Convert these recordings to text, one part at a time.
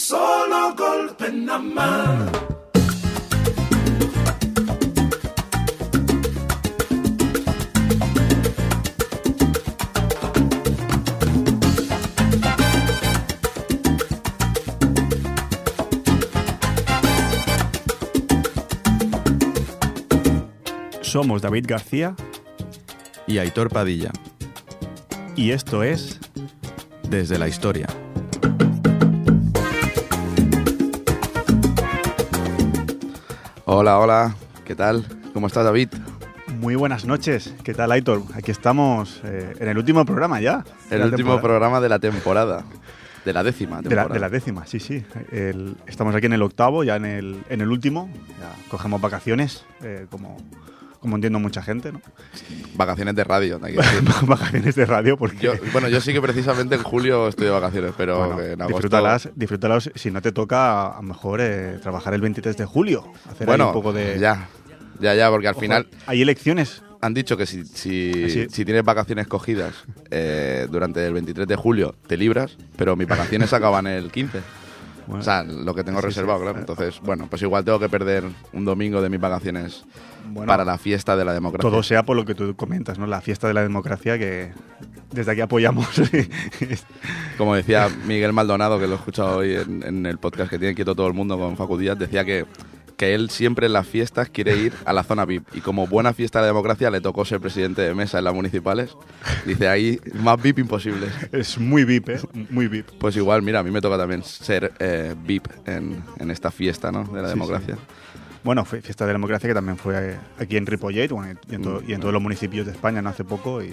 solo golpe nada más. Somos David García y Aitor Padilla, y esto es desde la historia. Hola, hola, ¿qué tal? ¿Cómo estás, David? Muy buenas noches. ¿Qué tal, Aitor? Aquí estamos eh, en el último programa ya. El último temporada. programa de la temporada. De la décima De la, temporada. de la décima, sí, sí. El- estamos aquí en el octavo, ya en el, en el último. Ya cogemos vacaciones, eh, como, como entiendo mucha gente, ¿no? Vacaciones de radio, hay que decir. vacaciones de radio, porque Yo, bueno, yo sí que precisamente en julio estoy de vacaciones, pero bueno, en agosto... disfrútalas, disfrútalas si no te toca, a lo mejor, eh, trabajar el 23 de julio. Hacer ahí un poco de... ya, ya, ya, porque al Ojo, final Hay elecciones. han dicho que si, si, Así. si tienes vacaciones cogidas eh, durante el 23 de julio, te libras, pero mis vacaciones acaban el 15. Bueno, O sea, lo que tengo Sí, reservado, sí. claro. Entonces, bueno, pues igual tengo que perder un domingo de mis vacaciones bueno, para la fiesta de la democracia. todo sea por lo que tú comentas, ¿no? La fiesta de la democracia que desde aquí apoyamos. Como decía Miguel Maldonado, que lo he escuchado hoy en, en el podcast que tiene quieto todo el mundo con Facu Díaz, decía que, que él siempre en las fiestas quiere ir a la zona VIP. Y como buena fiesta de la democracia le tocó ser presidente de mesa en las municipales, dice ahí más VIP imposible. es muy VIP, ¿eh? Muy VIP. Pues igual, mira, a mí me toca también ser eh, VIP en, en esta fiesta ¿no? de la Sí, democracia. Bueno, fue fiesta de la democracia que también fue aquí en Ripollet bueno, y, en to- y en Mm. todos los municipios de España, ¿no? Hace poco. Y...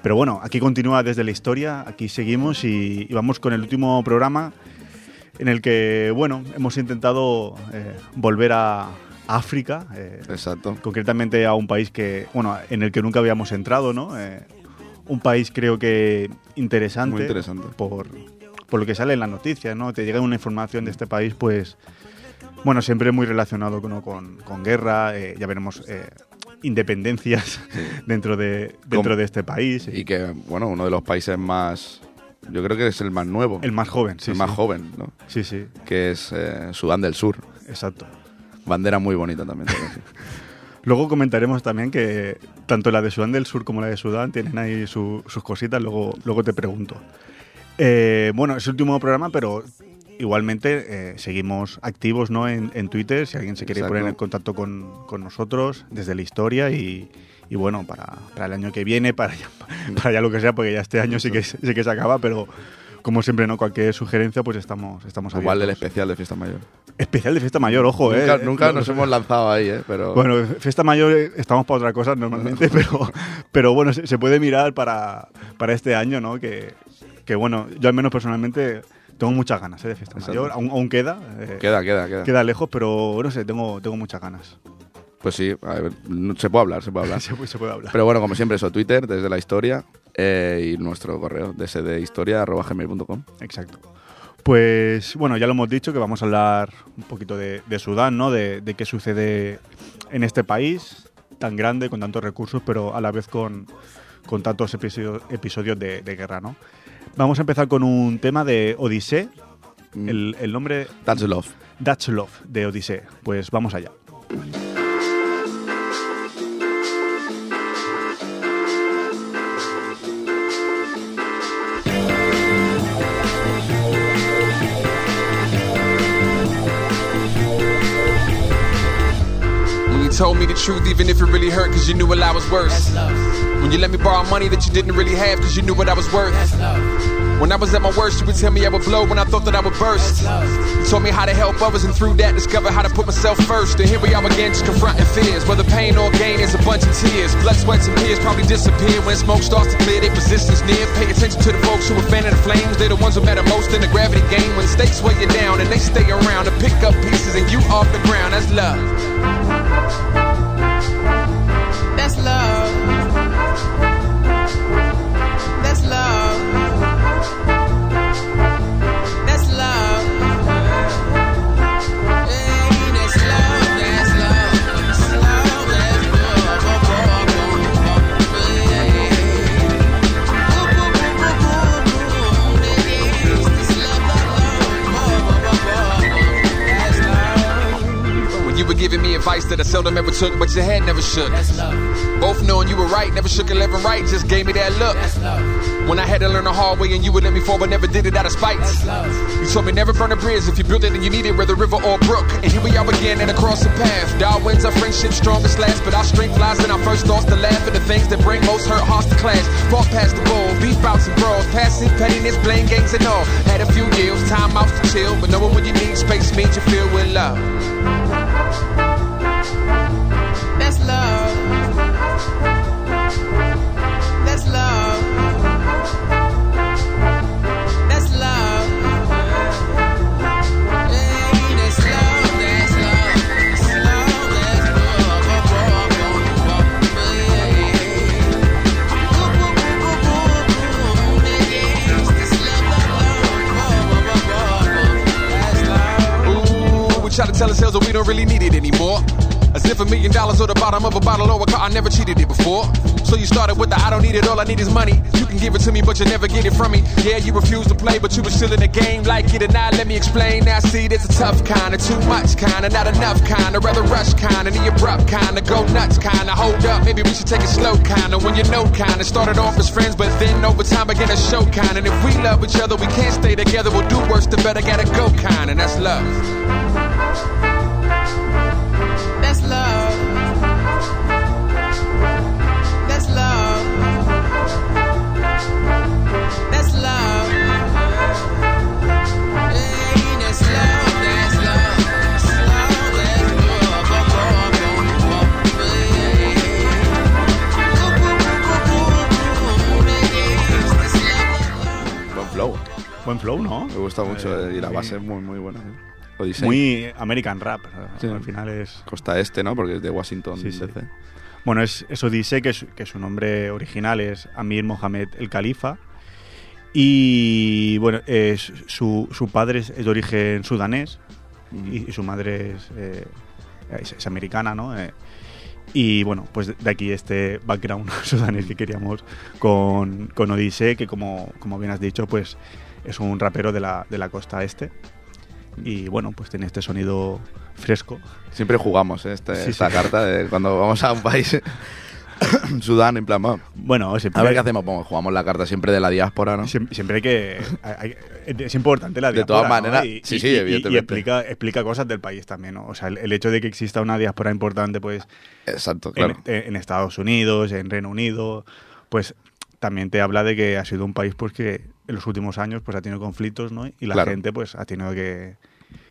Pero bueno, aquí continúa desde la historia, aquí seguimos y, y vamos con el último programa en el que, bueno, hemos intentado eh, volver a África. eh, Exacto. concretamente a un país que, bueno, en el que nunca habíamos entrado, ¿no? Eh, un país creo que interesante, Muy interesante. Por, por lo que sale en las noticias, ¿no? Te llega una información de este país, pues, bueno, siempre muy relacionado con, con, con guerra, ya veremos independencias dentro, de, dentro de este país. Y que, bueno, uno de los países más... Yo creo que es el más nuevo. el más joven, sí. el más sí. joven, ¿no? Sí, sí, Que es eh, Sudán del Sur. exacto. Bandera muy bonita también. Luego comentaremos también que tanto la de Sudán del Sur como la de Sudán tienen ahí su- sus cositas, luego, luego te pregunto. Eh, bueno, es el último programa, pero igualmente eh, seguimos activos ¿no? en, en Twitter, si alguien se quiere Exacto. poner en contacto con, con nosotros desde la historia y, y bueno, para, para el año que viene, para ya, para ya lo que sea, porque ya este año sí que, sí que se acaba, pero como siempre, ¿no? cualquier sugerencia, pues estamos, estamos Igual el abiertos. especial de Fiesta Mayor. Especial de fiesta mayor, ojo, nunca eh. nunca nos hemos lanzado ahí, ¿eh? Pero bueno, fiesta mayor eh, estamos para otra cosa normalmente, pero, pero bueno, se, se puede mirar para, para este año, ¿no? Que, que bueno, yo al menos personalmente tengo muchas ganas ¿eh? de fiesta mayor, aún, aún queda, eh, queda, queda, queda. queda lejos, pero no sé, tengo, tengo muchas ganas. Pues sí, a ver, se puede hablar, se puede hablar. Se, puede- se puede hablar. Pero bueno, como siempre, eso, Twitter, desde la historia, eh, y nuestro correo, dsdhistoria.gmail.com. Exacto. Pues bueno, ya lo hemos dicho que vamos a hablar un poquito de, de Sudán, ¿no? De, de qué sucede en este país tan grande, con tantos recursos, pero a la vez con, con tantos episodios, episodios de, de guerra, ¿no? Vamos a empezar con un tema de Odisea, Mm. el, el nombre That's love. Dutch Love de Odisea. Pues vamos allá. Told me the truth, even if it really hurt, cause you knew what I was worth. When you let me borrow money that you didn't really have, cause you knew what I was worth. When I was at my worst, you would tell me I would blow when I thought that I would burst. You told me how to help others, and through that, discover how to put myself first. And here we are again, just confronting fears. Whether pain or gain is a bunch of tears. Blood, sweat, and tears probably disappear when smoke starts to clear. Their resistance near. Pay attention to the folks who are fanning the flames. They're the ones who matter most in the gravity game. When stakes weigh you down, and they stay around to pick up pieces, and you off the ground. That's love. Advice that I seldom ever took, but your head never shook. Both knowing you were right, never shook left and right, just gave me that look. When I had to learn the hard way and you would let me fall, but never did it out of spite. You told me never burn a bridge if you built it and you need it, whether river or brook. And here we are again and across the path. Darwin's our friendship strongest last, but our strength lies in our first thoughts to laugh at the things that bring most hurt hearts to clash. Fought past the bowl, beef bouts and brawls, passive pettiness, blame games and all. Had a few years, time out to chill, but knowing when you need space means you feel with love. Love. Ooh, we try tell ourselves that we don't really need it anymore. As if a million dollars or the bottom of a bottle or a car, I never cheated it before. So you started with the I don't need it, all I need is money. You can give it to me, but you never get it from me. Yeah, you refuse to play, but you were still in the game. Like it or not, let me explain. Now, see, there's a tough kind of too much kind of not enough kind of rather rush kind of the abrupt kind of go nuts kind of hold up. Maybe we should take it slow kind of when you know kind of started off as friends, but then over time began to show kind. And if we love each other, we can't stay together. We'll do worse, the better gotta go kind, and that's love. That's love. That's love. That's love. Hey, that's love. That's love. That's love. That's love. Buen flow. Buen flow, ¿no? Me gusta mucho Eh, y la base es muy, muy buena. ¿eh? Odyssey. Muy American rap. Sí. Al final es. Costa Este, ¿no? Porque es de Washington, Sí, sí. DC. Bueno, es, eso dice que, su- que su nombre original es Amir Mohamed el Califa. Y bueno, es- su, su padre es, es de origen sudanés y, y su madre es, eh, es, es americana, ¿no? Eh, y bueno, pues de- aquí este background sudanés que queríamos con, con Odisee, que como, como bien has dicho, pues es un rapero de la, de la costa este. Y bueno, pues tiene este sonido fresco. Siempre jugamos ¿eh? Este- Sí, esta sí. carta de cuando vamos a un país, Sudán, en plan, "Bueno, Bueno, siempre, a ver qué hacemos. Bueno, jugamos la carta siempre de la diáspora, ¿no? Siempre, siempre hay que. hay- es importante la De diáspora. todas ¿no? maneras, Y- sí, y- sí, y- y evidentemente. explica, explica cosas del país también, ¿no? O sea, el, el hecho de que exista una diáspora importante, pues, Exacto, en, claro. en Estados Unidos, en Reino Unido, pues también te habla de que ha sido un país pues que en los últimos años pues ha tenido conflictos, ¿no? Y la Claro. gente pues ha tenido que,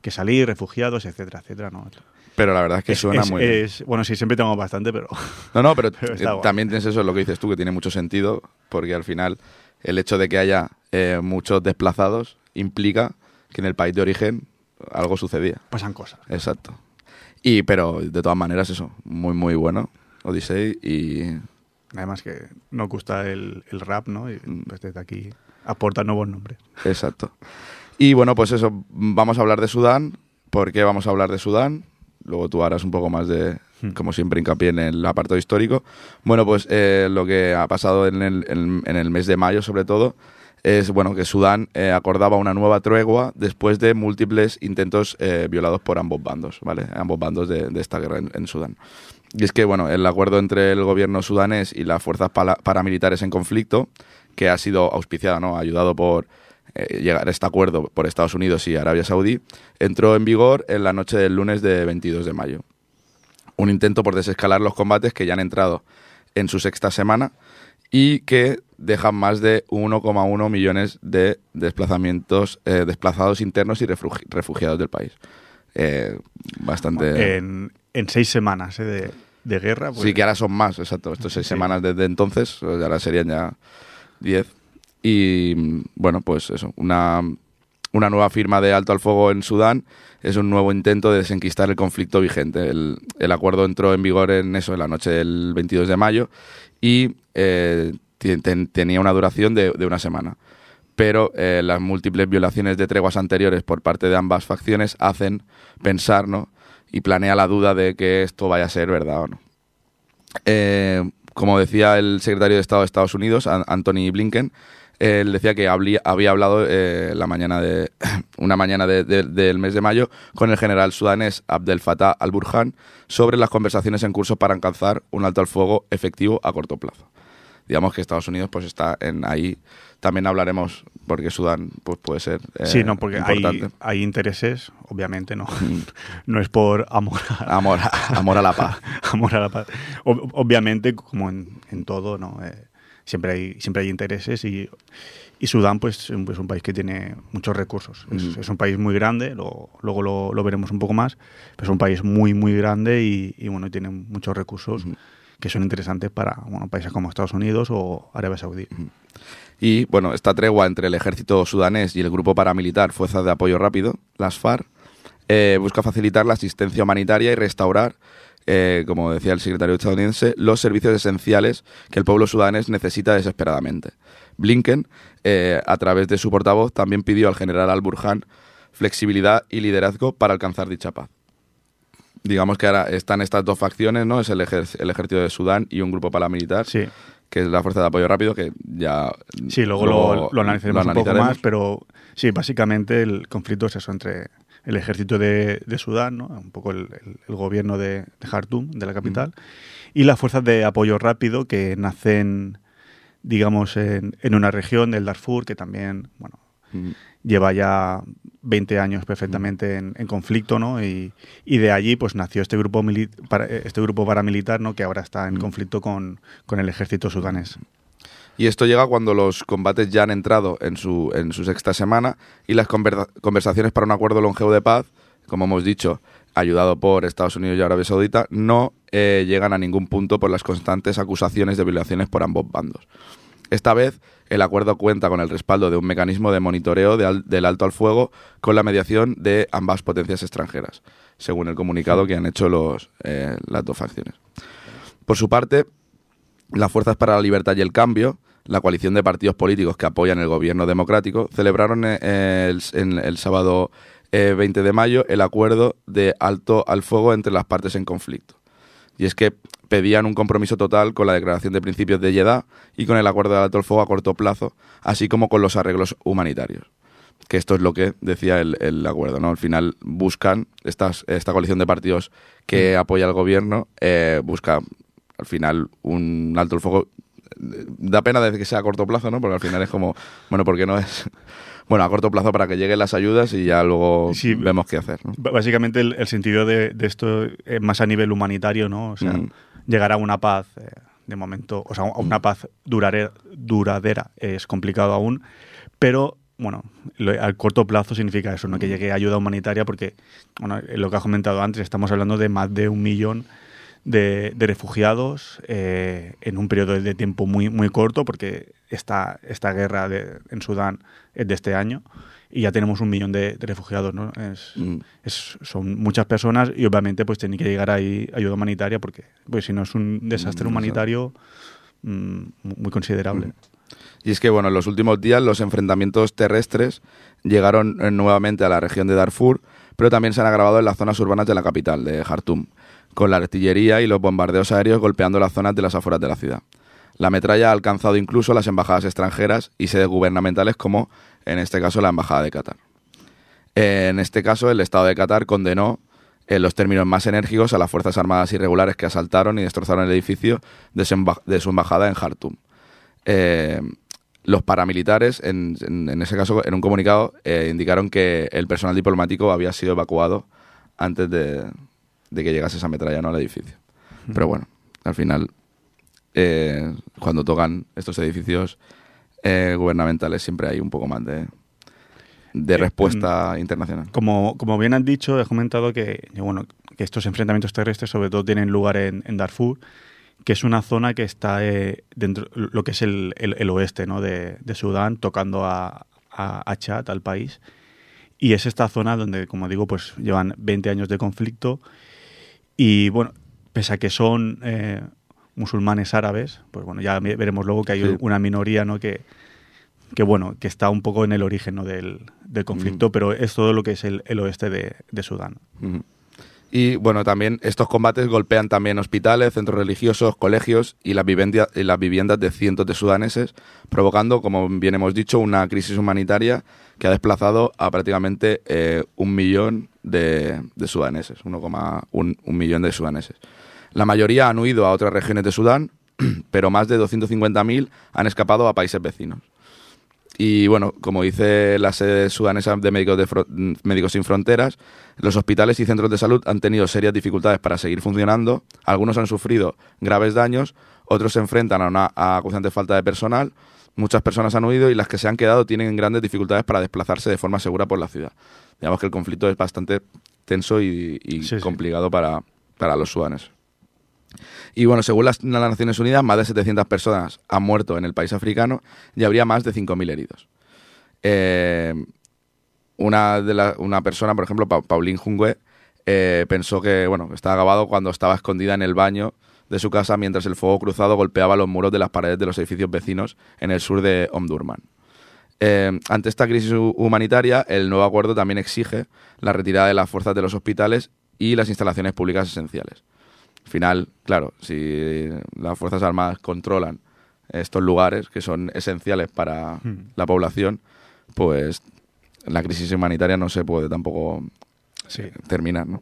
que salir, refugiados, etcétera, etcétera, ¿no? Pero la verdad es que Es- suena es- muy bien. es- bueno, sí, siempre tengo bastante, pero No, no, pero, Pero eh, también tienes eso, lo que dices tú, que tiene mucho sentido, porque al final el hecho de que haya eh, muchos desplazados implica que en el país de origen algo sucedía. pasan cosas. Exacto. Y, pero de todas maneras, eso, muy, muy bueno, Odyssey, y Además que nos gusta el, el rap, ¿no? Y Mm. pues desde aquí aporta nuevos nombres. Exacto. Y bueno, pues eso, vamos a hablar de Sudán. ¿Por qué vamos a hablar de Sudán? Luego tú harás un poco más de, Hmm. como siempre, hincapié en el apartado histórico. Bueno, pues eh, lo que ha pasado en el, en- en el mes de mayo, sobre todo, es bueno que Sudán eh, acordaba una nueva tregua después de múltiples intentos eh, violados por ambos bandos, ¿vale? Ambos bandos de, de esta guerra en, en Sudán. Y es que, bueno, el acuerdo entre el gobierno sudanés y las fuerzas paramilitares en conflicto, que ha sido auspiciado, ¿no? Ayudado por eh, llegar a este acuerdo por Estados Unidos y Arabia Saudí, entró en vigor en la noche del lunes de 22 de mayo. Un intento por desescalar los combates que ya han entrado en su sexta semana y que dejan más de 1,1 millones de desplazamientos, eh, desplazados internos y refugi- refugiados del país. Eh, bastante... En, en seis semanas ¿eh? de, de guerra. pues, Sí, que ahora son más, exacto. Estos seis Sí. semanas desde entonces, ahora serían ya diez. Y bueno, pues eso, una, una nueva firma de alto al fuego en Sudán es un nuevo intento de desenquistar el conflicto vigente. El, el acuerdo entró en vigor en eso, en la noche del 22 de mayo, y eh, tenía una duración de, de una semana. Pero eh, las múltiples violaciones de treguas anteriores por parte de ambas facciones hacen pensar, ¿no? Y planea la duda de que esto vaya a ser verdad o no. Eh, como decía el secretario de Estado de Estados Unidos, An- Anthony Blinken, él decía que había hablado eh, la mañana de una mañana de- de- del mes de mayo con el general sudanés Abdel Fattah al-Burhan sobre las conversaciones en curso para alcanzar un alto al fuego efectivo a corto plazo. Digamos que Estados Unidos pues está en ahí. También hablaremos porque Sudán pues puede ser eh, sí, no, porque hay, intereses, obviamente, no. no es por amor a, Amor, amor a la paz. amor a la paz. Ob- obviamente, como en, en todo, ¿no? Eh, siempre, hay, siempre hay intereses y, y Sudán pues, es un- es un país que tiene muchos recursos. Es, es un país muy grande, lo- luego lo, lo veremos un poco más, pero es un país muy, muy grande y, y, bueno, tiene muchos recursos que son interesantes para bueno, países como Estados Unidos o Arabia Saudí. Y bueno, esta tregua entre el ejército sudanés y el grupo paramilitar Fuerzas de Apoyo Rápido, las FARC, eh, busca facilitar la asistencia humanitaria y restaurar, eh, como decía el secretario estadounidense, los servicios esenciales que el pueblo sudanés necesita desesperadamente. Blinken, eh, a través de su portavoz, también pidió al general al-Burhan flexibilidad y liderazgo para alcanzar dicha paz. Digamos que ahora están estas dos facciones, ¿no? Es el, ejer- el ejército de Sudán y un grupo paramilitar Sí, que es la Fuerza de Apoyo Rápido, que ya... sí luego, lo, lo analizaremos un poco más, pero sí, básicamente el conflicto es eso entre el ejército de, de Sudán, ¿no? un poco el, el- el gobierno de, de Jartum, de la capital, y las fuerzas de apoyo rápido que nacen, digamos, en, en una región del Darfur que también, bueno, lleva ya 20 años perfectamente en, en conflicto, ¿no? Y, y de allí pues nació este grupo para, este grupo paramilitar, ¿no? Que ahora está en conflicto con, con el ejército sudanés. Y esto llega cuando los combates ya han entrado en su, en su sexta semana y las conversa- conversaciones para un acuerdo longevo de paz, como hemos dicho, ayudado por Estados Unidos y Arabia Saudita, no eh, llegan a ningún punto por las constantes acusaciones de violaciones por ambos bandos. Esta vez, el acuerdo cuenta con el respaldo de un mecanismo de monitoreo del alto al fuego con la mediación de ambas potencias extranjeras, según el comunicado que han hecho los, eh, las dos facciones. Por su parte, las Fuerzas para la Libertad y el Cambio, la coalición de partidos políticos que apoyan el gobierno democrático, celebraron eh, el, el sábado eh, 20 de mayo el acuerdo de alto al fuego entre las partes en conflicto. Y es que pedían un compromiso total con la Declaración de Principios de Jeddah y con el acuerdo de alto al fuego a corto plazo, así como con los arreglos humanitarios. Que esto es lo que decía el, el acuerdo, ¿no? Al final buscan, estas, esta coalición de partidos que apoya al gobierno, eh, busca al final un alto el fuego. Da pena de que sea a corto plazo, ¿no? Porque al final es como, bueno, ¿por qué no es? Bueno, a corto plazo para que lleguen las ayudas y ya luego Sí. vemos qué hacer, Básicamente el, el sentido de, de esto es más a nivel humanitario, ¿no? O sea, Mm. llegar a una paz eh, de momento, o sea, a una paz durare- duradera es complicado aún, pero bueno, lo- al corto plazo significa eso, ¿no? Que llegue ayuda humanitaria porque, bueno, lo que has comentado antes, estamos hablando de más de un millón de, de refugiados eh, en un periodo de tiempo muy, muy corto, porque esta, esta guerra de- en Sudán es de este año y ya tenemos un millón de, de refugiados, ¿no? Es, Mm. es- son muchas personas y obviamente pues tiene que llegar ahí ayuda humanitaria porque pues, si no es un desastre Mm, humanitario mm, muy considerable. Y es que, bueno, en los últimos días los enfrentamientos terrestres llegaron eh, nuevamente a la región de Darfur, pero también se han agravado en las zonas urbanas de la capital, de Jartum, con la artillería y los bombardeos aéreos golpeando las zonas de las afueras de la ciudad. La metralla ha alcanzado incluso las embajadas extranjeras y sedes gubernamentales como, en este caso, la Embajada de Qatar. En este caso, el Estado de Qatar condenó en los términos más enérgicos a las Fuerzas Armadas irregulares que asaltaron y destrozaron el edificio de su, embajada en Jartum. Eh, los paramilitares, en ese caso, en un comunicado, eh, indicaron que el personal diplomático había sido evacuado antes de, de que llegase esa metralla ¿no? al edificio. Pero bueno, al final, eh, cuando tocan estos edificios eh, gubernamentales, siempre hay un poco más de, de respuesta internacional. Como, como bien han dicho, he comentado que, bueno, que estos enfrentamientos terrestres sobre todo tienen lugar en, en Darfur, que es una zona que está eh, dentro lo que es el, el- el oeste ¿no? de, de Sudán, tocando a, a, a Chad, al país. Y es esta zona donde, como digo, pues llevan 20 años de conflicto. Y bueno, pese a que son eh, musulmanes árabes, pues bueno, ya ve- veremos luego que hay Sí. una minoría ¿no? que, que bueno, que está un poco en el origen ¿no? del, del conflicto, pero es todo lo que es el, el oeste de, de Sudán. Ujú. Y bueno, también estos combates golpean también hospitales, centros religiosos, colegios y las, vivendia- y las viviendas de cientos de sudaneses, provocando, como bien hemos dicho, una crisis humanitaria que ha desplazado a prácticamente eh, un millón de, de sudaneses, 1,1 un millón de sudaneses. La mayoría han huido a otras regiones de Sudán, pero más de 250.000 han escapado a países vecinos. Y bueno, como dice la sede sudanesa de Médicos, de Médicos Sin Fronteras, los hospitales y centros de salud han tenido serias dificultades para seguir funcionando. Algunos han sufrido graves daños, otros se enfrentan a una acuciante falta de personal. Muchas personas han huido y las que se han quedado tienen grandes dificultades para desplazarse de forma segura por la ciudad. Digamos que el conflicto es bastante tenso y, y Sí, sí. complicado para, para los sudaneses. Y bueno, según las, Naciones Unidas, más de 700 personas han muerto en el país africano y habría más de 5.000 heridos. Eh, una, de una persona, por ejemplo, Pa- Pauline Jungwe, eh, pensó que bueno, estaba acabado cuando estaba escondida en el baño de su casa mientras el fuego cruzado golpeaba los muros de las paredes de los edificios vecinos en el sur de Omdurman. Eh, ante esta crisis hu- humanitaria, el nuevo acuerdo también exige la retirada de las fuerzas de los hospitales y las instalaciones públicas esenciales. Al final, claro, si las Fuerzas Armadas controlan estos lugares que son esenciales para la población, pues la crisis humanitaria no se puede tampoco Sí. terminar, ¿no?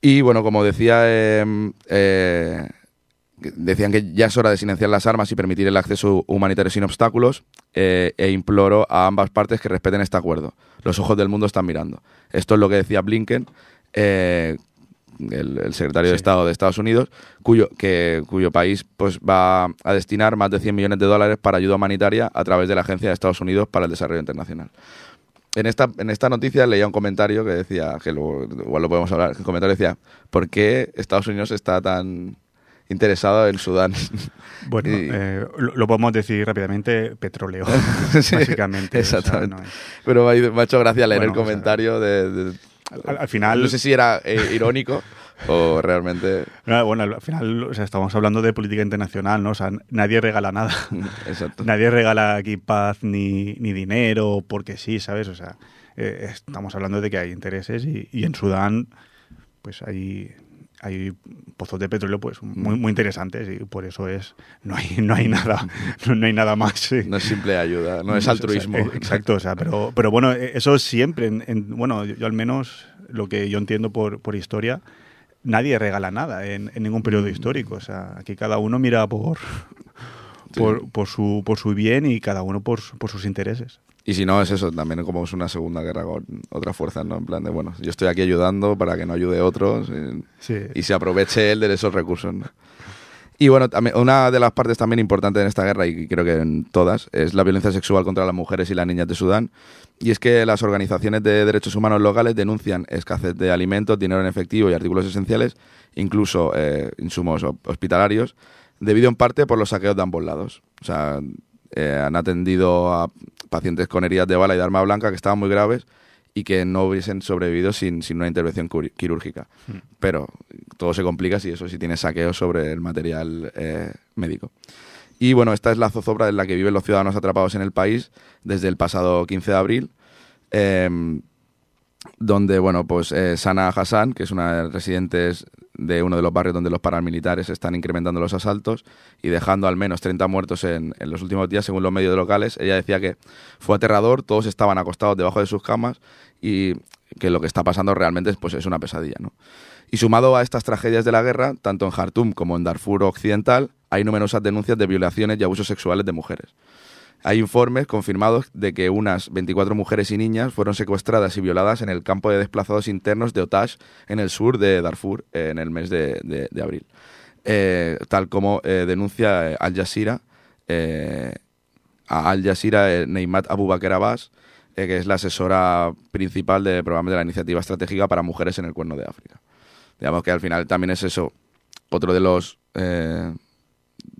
Y bueno, como decía, eh, eh, decían que ya es hora de silenciar las armas y permitir el acceso humanitario sin obstáculos, eh, e imploro a ambas partes que respeten este acuerdo. Los ojos del mundo están mirando. Esto es lo que decía Blinken, eh, el, el secretario de. Estado de Estados Unidos, cuyo, que, cuyo país pues, va a destinar más de 100 millones de dólares para ayuda humanitaria a través de la Agencia de Estados Unidos para el Desarrollo Internacional. En esta, en esta noticia leía un comentario que decía, que luego, igual lo podemos hablar, el comentario decía, ¿por qué Estados Unidos está tan interesado en Sudán? Bueno, Y- eh, lo, lo podemos decir rápidamente, petróleo, Sí, básicamente. o sea, exactamente. no es- Pero me ha, hecho gracia leer Bueno, el o sea, comentario de, de- al, al final, No sé si era eh, irónico o realmente... no, bueno, al final, o sea, estamos hablando de política internacional, ¿no? O sea, nadie regala nada. Exacto. Nadie regala aquí paz ni, ni dinero porque sí, ¿sabes? O sea, eh, estamos hablando de que hay intereses y, y en Sudán, pues hay, hay pozos de petróleo pues muy, muy interesantes y por eso es no hay, no hay nada no, no hay nada más. sí. No es simple ayuda, no es altruismo. eh, exacto, o sea, pero, pero bueno, eh, eso siempre, en- en- bueno, yo, al menos lo que yo entiendo por, por historia, nadie regala nada en, en ningún Mm. periodo histórico. O sea, aquí cada uno mira por, por, por su, por su bien y cada uno por, por sus intereses. Y si no, es eso, también como es una segunda guerra con otras fuerzas, ¿no? En plan de, bueno, yo estoy aquí ayudando para que no ayude otros eh, Sí. y se aproveche él de esos recursos, ¿no? Y bueno, también, una de las partes también importantes en esta guerra, y creo que en todas, es la violencia sexual contra las mujeres y las niñas de Sudán. Y es que las organizaciones de derechos humanos locales denuncian escasez de alimentos, dinero en efectivo y artículos esenciales, incluso eh, insumos ho- hospitalarios, debido en parte por los saqueos de ambos lados. O sea, eh, han atendido a pacientes con heridas de bala y de arma blanca que estaban muy graves y que no hubiesen sobrevivido sin, sin una intervención quirúrgica. Pero todo se complica si eso, si tiene saqueos sobre el material eh, médico. Y bueno, esta es la zozobra en la que viven los ciudadanos atrapados en el país desde el pasado 15 de abril. em, donde, bueno, pues eh, Sana Hassan, que es una de las residentes de uno de los barrios donde los paramilitares están incrementando los asaltos y dejando al menos 30 muertos en, los últimos días, según los medios locales. Ella decía que fue aterrador, todos estaban acostados debajo de sus camas y que lo que está pasando realmente es, pues, es una pesadilla, ¿no? Y sumado a estas tragedias de la guerra, tanto en Jartum como en Darfur Occidental, hay numerosas denuncias de violaciones y abusos sexuales de mujeres. Hay informes confirmados de que unas 24 mujeres y niñas fueron secuestradas y violadas en el campo de desplazados internos de Otash, en el sur de Darfur, en el mes de, abril. Eh, tal como eh, denuncia eh, Al Jazeera, a Al Jazeera Neymat Abubakar Abbas, que es la asesora principal del programa de la Iniciativa Estratégica para Mujeres en el Cuerno de África. Digamos que al final también es eso, otro de los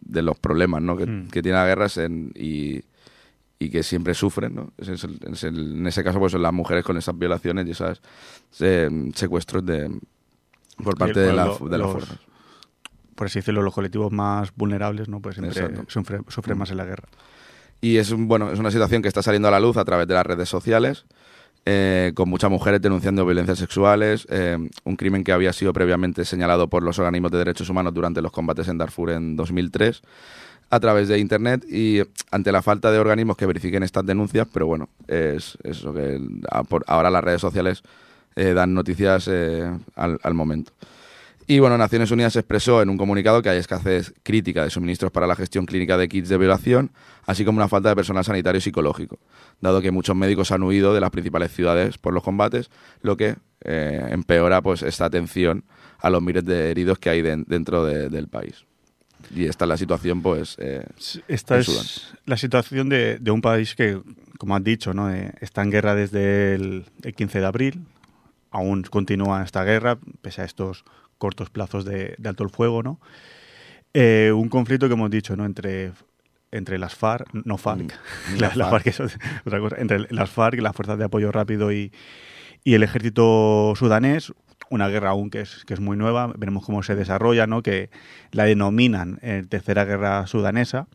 de los problemas ¿no? que, Mm. que tiene la guerra en- y, y que siempre sufren. ¿no? Es- es el- es el- en ese caso, pues son las mujeres con esas violaciones y esos secuestros de, por parte de, la, lo- de las fuerzas. Por así decirlo, los colectivos más vulnerables, ¿no? Pues siempre sufren, más en la guerra. Y es, bueno, es una situación que está saliendo a la luz a través de las redes sociales. Eh, con muchas mujeres denunciando violencias sexuales, eh, un crimen que había sido previamente señalado por los organismos de derechos humanos durante los combates en Darfur en 2003 a través de Internet y ante la falta de organismos que verifiquen estas denuncias, pero bueno, es eso que ahora las redes sociales eh, dan noticias eh, al, al momento. Y bueno, Naciones Unidas expresó en un comunicado que hay escasez crítica de suministros para la gestión clínica de kits de violación, así como una falta de personal sanitario y psicológico, dado que muchos médicos han huido de las principales ciudades por los combates, lo que eh, empeora pues esta atención a los miles de heridos que hay den- dentro de- del país. Y esta es la situación, pues, eh, Esta en es la situación de, de un país que, como has dicho, ¿no? Eh, está en guerra desde el, el 15 de abril. Aún continúa esta guerra, pese a estos cortos plazos de, de alto el fuego. ¿no? Eh, un conflicto que hemos dicho ¿no? entre, entre las FARC, no FARC, Mm, la, FARC. FARC es otra cosa, entre las FARC, las Fuerzas de Apoyo Rápido y, y el ejército sudanés, una guerra aún que es, que es muy nueva, veremos cómo se desarrolla, ¿no? que la denominan eh, Tercera Guerra Sudanesa,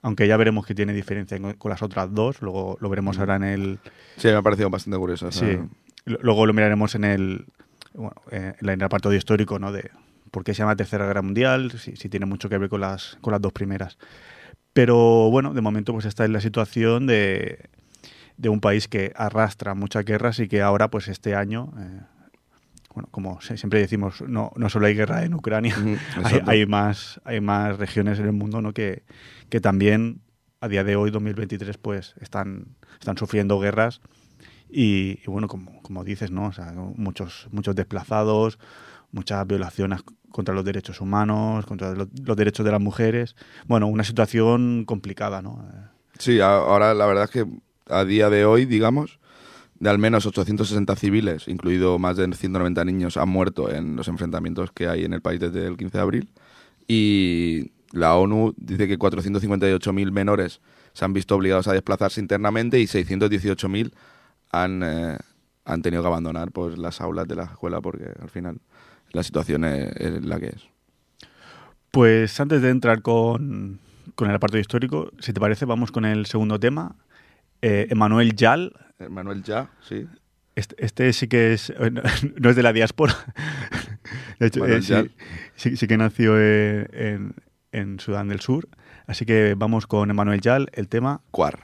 aunque ya veremos que tiene diferencia con, con las otras dos, luego lo veremos ahora en el... sí, me ha parecido bastante curioso. Sí, luego lo miraremos en el, bueno, eh, en el apartado histórico, ¿no? De por qué se llama Tercera Guerra Mundial, si, si tiene mucho que ver con las, con las dos primeras. Pero bueno, de momento pues esta es la situación de, de un país que arrastra muchas guerras y que ahora pues este año, eh, bueno, como siempre decimos, no, no solo hay guerra en Ucrania, hay, hay más, hay más regiones en el mundo ¿no? que, que también a día de hoy, 2023, pues están, están sufriendo guerras y, y bueno, como, como dices, ¿no? O sea, muchos, muchos desplazados, muchas violaciones contra los derechos humanos, contra los, los derechos de las mujeres. Bueno, una situación complicada, ¿no? Sí, ahora la verdad es que a día de hoy, digamos, de al menos 860 civiles, incluido más de 190 niños, han muerto en los enfrentamientos que hay en el país desde el 15 de abril. Y la ONU dice que 458.000 menores se han visto obligados a desplazarse internamente y 618.000 han, eh, han tenido que abandonar pues, las aulas de la escuela porque al final la situación es, es la que es. Pues antes de entrar con, con el apartado histórico, si te parece, vamos con el segundo tema. Eh, Emanuel Yal, Eh, Manuel Ya, sí. Este, este sí que es. eh, No, no es de la diáspora. De hecho, eh, sí, Yal. sí- sí que nació en, en Sudán del Sur. Así que vamos con Emanuel Yal, el tema Cuar.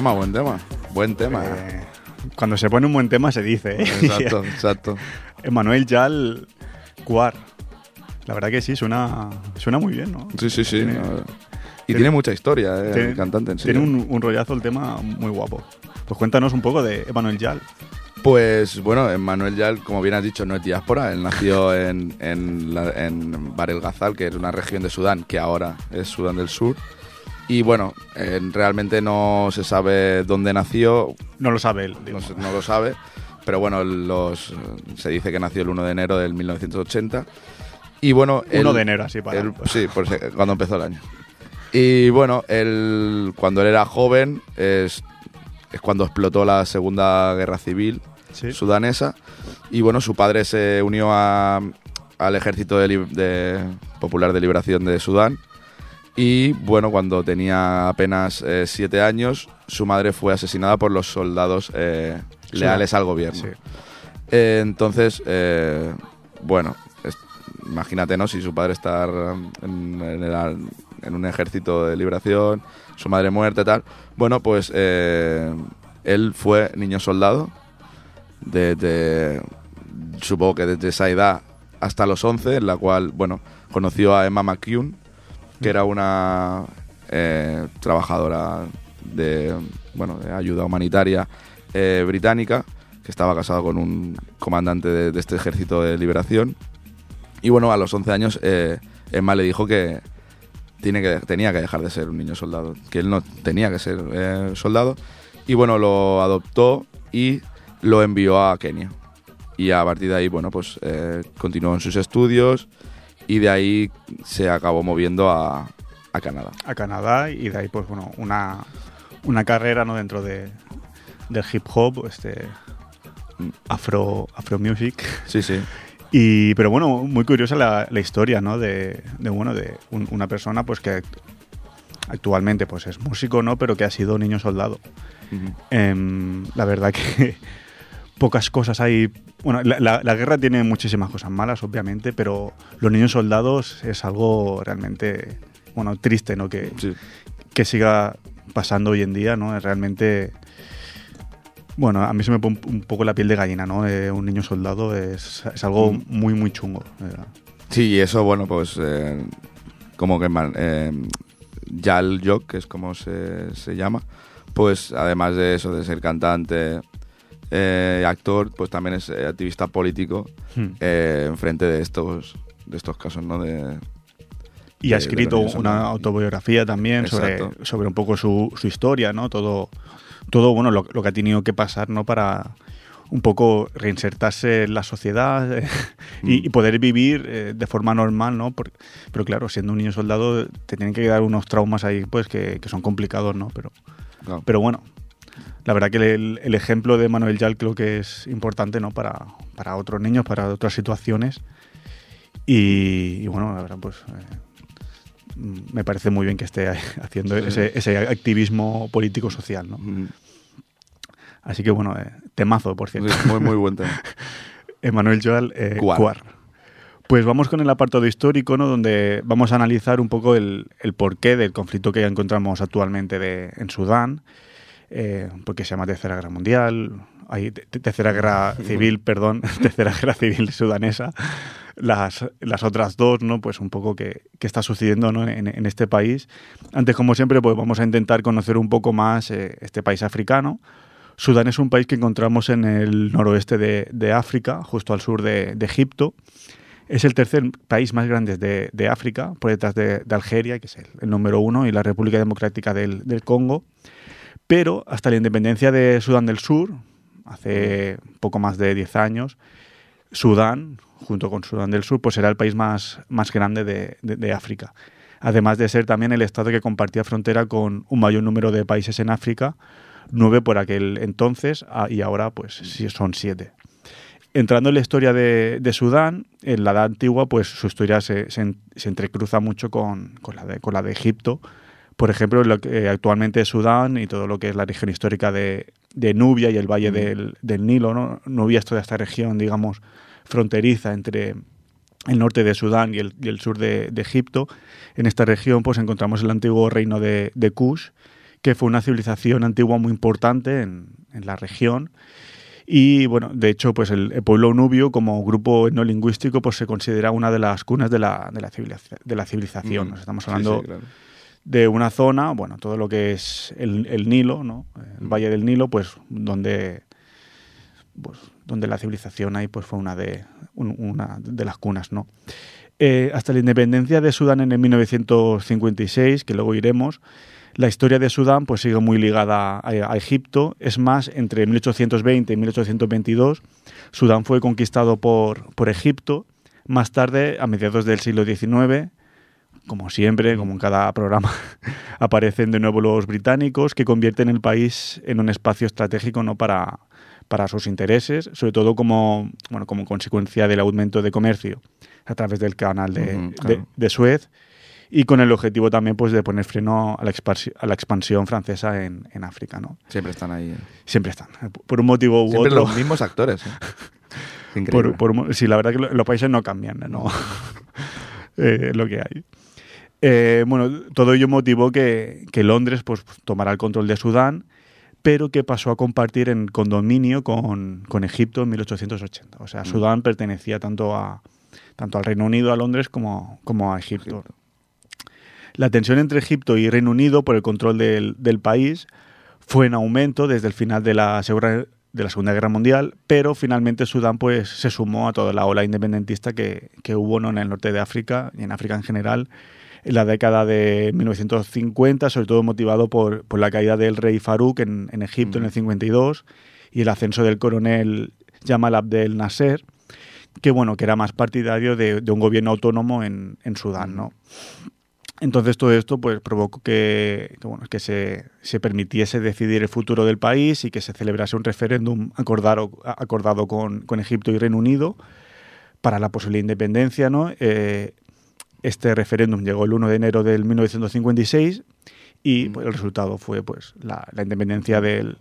Tema, buen tema. Buen tema. Eh, cuando se pone un buen tema se dice, ¿eh? Exacto, exacto. Emanuel Yal Cuar. La verdad que sí, suena, suena muy bien, ¿no? Sí, sí, sí. Tiene- no, Y tiene- tiene mucha historia, eh, Tiene- el cantante en sí. Tiene un, un rollazo el tema muy guapo. Pues cuéntanos un poco de Emanuel Yal. Pues bueno, Manuel Yal, como bien has dicho, no es diáspora. Él nació en, en, la- en Bar el Ghazal, que es una región de Sudán, que ahora es Sudán del Sur. Y bueno, eh, realmente no se sabe dónde nació, No lo sabe él. no, no lo sabe, pero bueno, los, se dice que nació el 1 de enero del 1980. Y bueno, 1 él- de enero, así para. él- sí, por cuando empezó el año. Y bueno, él, cuando él era joven, es, es cuando explotó la Segunda Guerra Civil Sí. sudanesa. Y bueno, su padre se unió a- al Ejército de Popular de Liberación de Sudán. Y bueno, cuando tenía apenas eh, siete años, su madre fue asesinada por los soldados eh, leales al gobierno. Sí. Eh, entonces, eh, bueno, es- imagínate, ¿no? Si su padre está en, en el- en un ejército de liberación, su madre muerta y tal. Bueno, pues él fue niño soldado desde, supongo que desde esa edad hasta los 11, en la cual, bueno, conoció a Emma McCune, que era una eh, trabajadora de, bueno, de ayuda humanitaria eh, británica, que estaba casado con un comandante de, este ejército de liberación. Y bueno, a los 11 años eh, Emma le dijo que, tiene que tenía que dejar de ser un niño soldado, que él no tenía que ser soldado. Y bueno, lo adoptó y lo envió a Kenia. Y a partir de ahí, bueno, pues continuó en sus estudios y de ahí se acabó moviendo a, a Canadá. a Canadá y de ahí pues bueno una, una carrera no dentro de del hip hop este afro afro music Sí, sí. y pero bueno muy curiosa la, la historia no de, de, bueno de un- una persona pues que actualmente pues es músico no pero que ha sido niño soldado. Em, la verdad que pocas cosas hay. Bueno, la, la- la guerra tiene muchísimas cosas malas, obviamente, pero los niños soldados es algo realmente, bueno, triste, ¿no? Que, Sí. que siga pasando hoy en día, ¿no? Es realmente. Bueno, a mí se me pone un, poco la piel de gallina, ¿no? Eh, un niño soldado es, es algo Mm. muy, muy chungo. verdad. Sí, y eso, bueno, pues eh, como que eh, Yal Yok, que es como se, se llama, pues además de eso, de ser cantante, eh, actor, pues también es eh, activista político Hmm. eh, en frente de estos, de estos casos, ¿no? De, Y ha escrito una autobiografía también sobre, Exacto. sobre un poco su, su historia, ¿no? Todo, todo bueno, lo, lo que ha tenido que pasar, ¿no? Para un poco reinsertarse en la sociedad eh, y, Mm. y poder vivir eh, de forma normal, ¿no? Por- pero claro, siendo un niño soldado te tienen que dar unos traumas ahí, pues, que, que son complicados, ¿no? Pero, claro. pero bueno, la verdad que el, el ejemplo de Manuel Yal creo que es importante, ¿no? Para, para otros niños, para otras situaciones. Y, y bueno, la verdad, pues eh, me parece muy bien que esté haciendo Sí. ese, ese activismo político-social, ¿no? Así que bueno, eh, temazo, por Sí, cierto. muy, muy buen tema. Emanuel Joal eh, Cuar. Cuar. Pues vamos con el apartado histórico, ¿no? Donde vamos a analizar un poco el, el porqué del conflicto que ya encontramos actualmente de- en Sudán, eh, porque se llama Tercera Guerra Mundial, hay te- te- Tercera Guerra Civil, perdón, Tercera Guerra Civil sudanesa, las, las otras dos, ¿no? Pues un poco qué, qué está sucediendo ¿no? en, en este país. Antes, como siempre, pues vamos a intentar conocer un poco más eh, este país africano. Sudán es un país que encontramos en el noroeste de, de África, justo al sur de, de Egipto. Es el tercer país más grande de, de África, por detrás de, de Algeria, que es el, el número uno, y la República Democrática del, del Congo. Pero hasta la independencia de Sudán del Sur, hace poco más de 10 años, Sudán, junto con Sudán del Sur, pues era el país más, más grande de, de- África. Además de ser también el estado que compartía frontera con un mayor número de países en África, nueve por aquel entonces ah, y ahora pues son siete. Entrando en la historia de, de Sudán, en la Edad Antigua, pues su historia se, se se entrecruza mucho con, con la de, con la de Egipto. Por ejemplo, lo que eh, actualmente es Sudán y todo lo que es la región histórica de, de Nubia y el valle del, del Nilo. ¿no? Nubia es toda esta región, digamos, fronteriza entre el norte de Sudán y el, y el sur de, de Egipto. En esta región pues encontramos el antiguo reino de, de Kush, que fue una civilización antigua muy importante en, en la región. Y bueno, de hecho, pues el, el pueblo nubio como grupo etnolingüístico pues se considera una de las cunas de la, de la, civiliza- de la civilización. Mm. Nos estamos Sí, hablando sí, claro. De una zona, bueno, todo lo que es el, el Nilo, ¿no? El Mm. Valle del Nilo, pues donde pues, donde la civilización ahí pues fue una de un- una de las cunas, ¿no? Eh, hasta la independencia de Sudán en el 1956, que luego iremos, la historia de Sudán pues sigue muy ligada a, a Egipto. Es más, entre 1820 y 1822, Sudán fue conquistado por, por Egipto. Más tarde, a mediados del siglo XIX, como siempre, como en cada programa, aparecen de nuevo los británicos que convierten el país en un espacio estratégico no para, para sus intereses, sobre todo como, bueno, como consecuencia del aumento de comercio a través del canal de, de- claro. de Suez y con el objetivo también pues de poner freno a la, a la expansión francesa en, en África. ¿no? Siempre están ahí. ¿eh? Siempre están, por un motivo u Siempre otro. los mismos actores. ¿eh? Por, por sí, la verdad que lo- los países no cambian, ¿no? Eh, lo que hay. Eh, bueno, todo ello motivó que, que Londres pues, tomara el control de Sudán, pero que pasó a compartir en condominio con, con Egipto en 1880. O sea, Sudán pertenecía tanto, a, tanto al Reino Unido, a Londres, como, como a Egipto. Egipto. La tensión entre Egipto y Reino Unido por el control del, del país fue en aumento desde el final de la, Segura- de la Segunda Guerra Mundial, pero finalmente Sudán pues, se sumó a toda la ola independentista que, que hubo ¿no? en el norte de África y en África en general en la década de 1950, sobre todo motivado por, por la caída del rey Farouk en, en Egipto en el 52 y el ascenso del coronel Jamal Abdel Nasser, que bueno, que era más partidario de, de un gobierno autónomo en, en Sudán, ¿no? Entonces todo esto pues provocó que, que, bueno, que se, se permitiese decidir el futuro del país y que se celebrase un referéndum acordado, acordado con, con Egipto y Reino Unido para la posible independencia. ¿no? Eh, este referéndum llegó el 1 de enero del 1956 y pues, el resultado fue pues, la, la independencia del,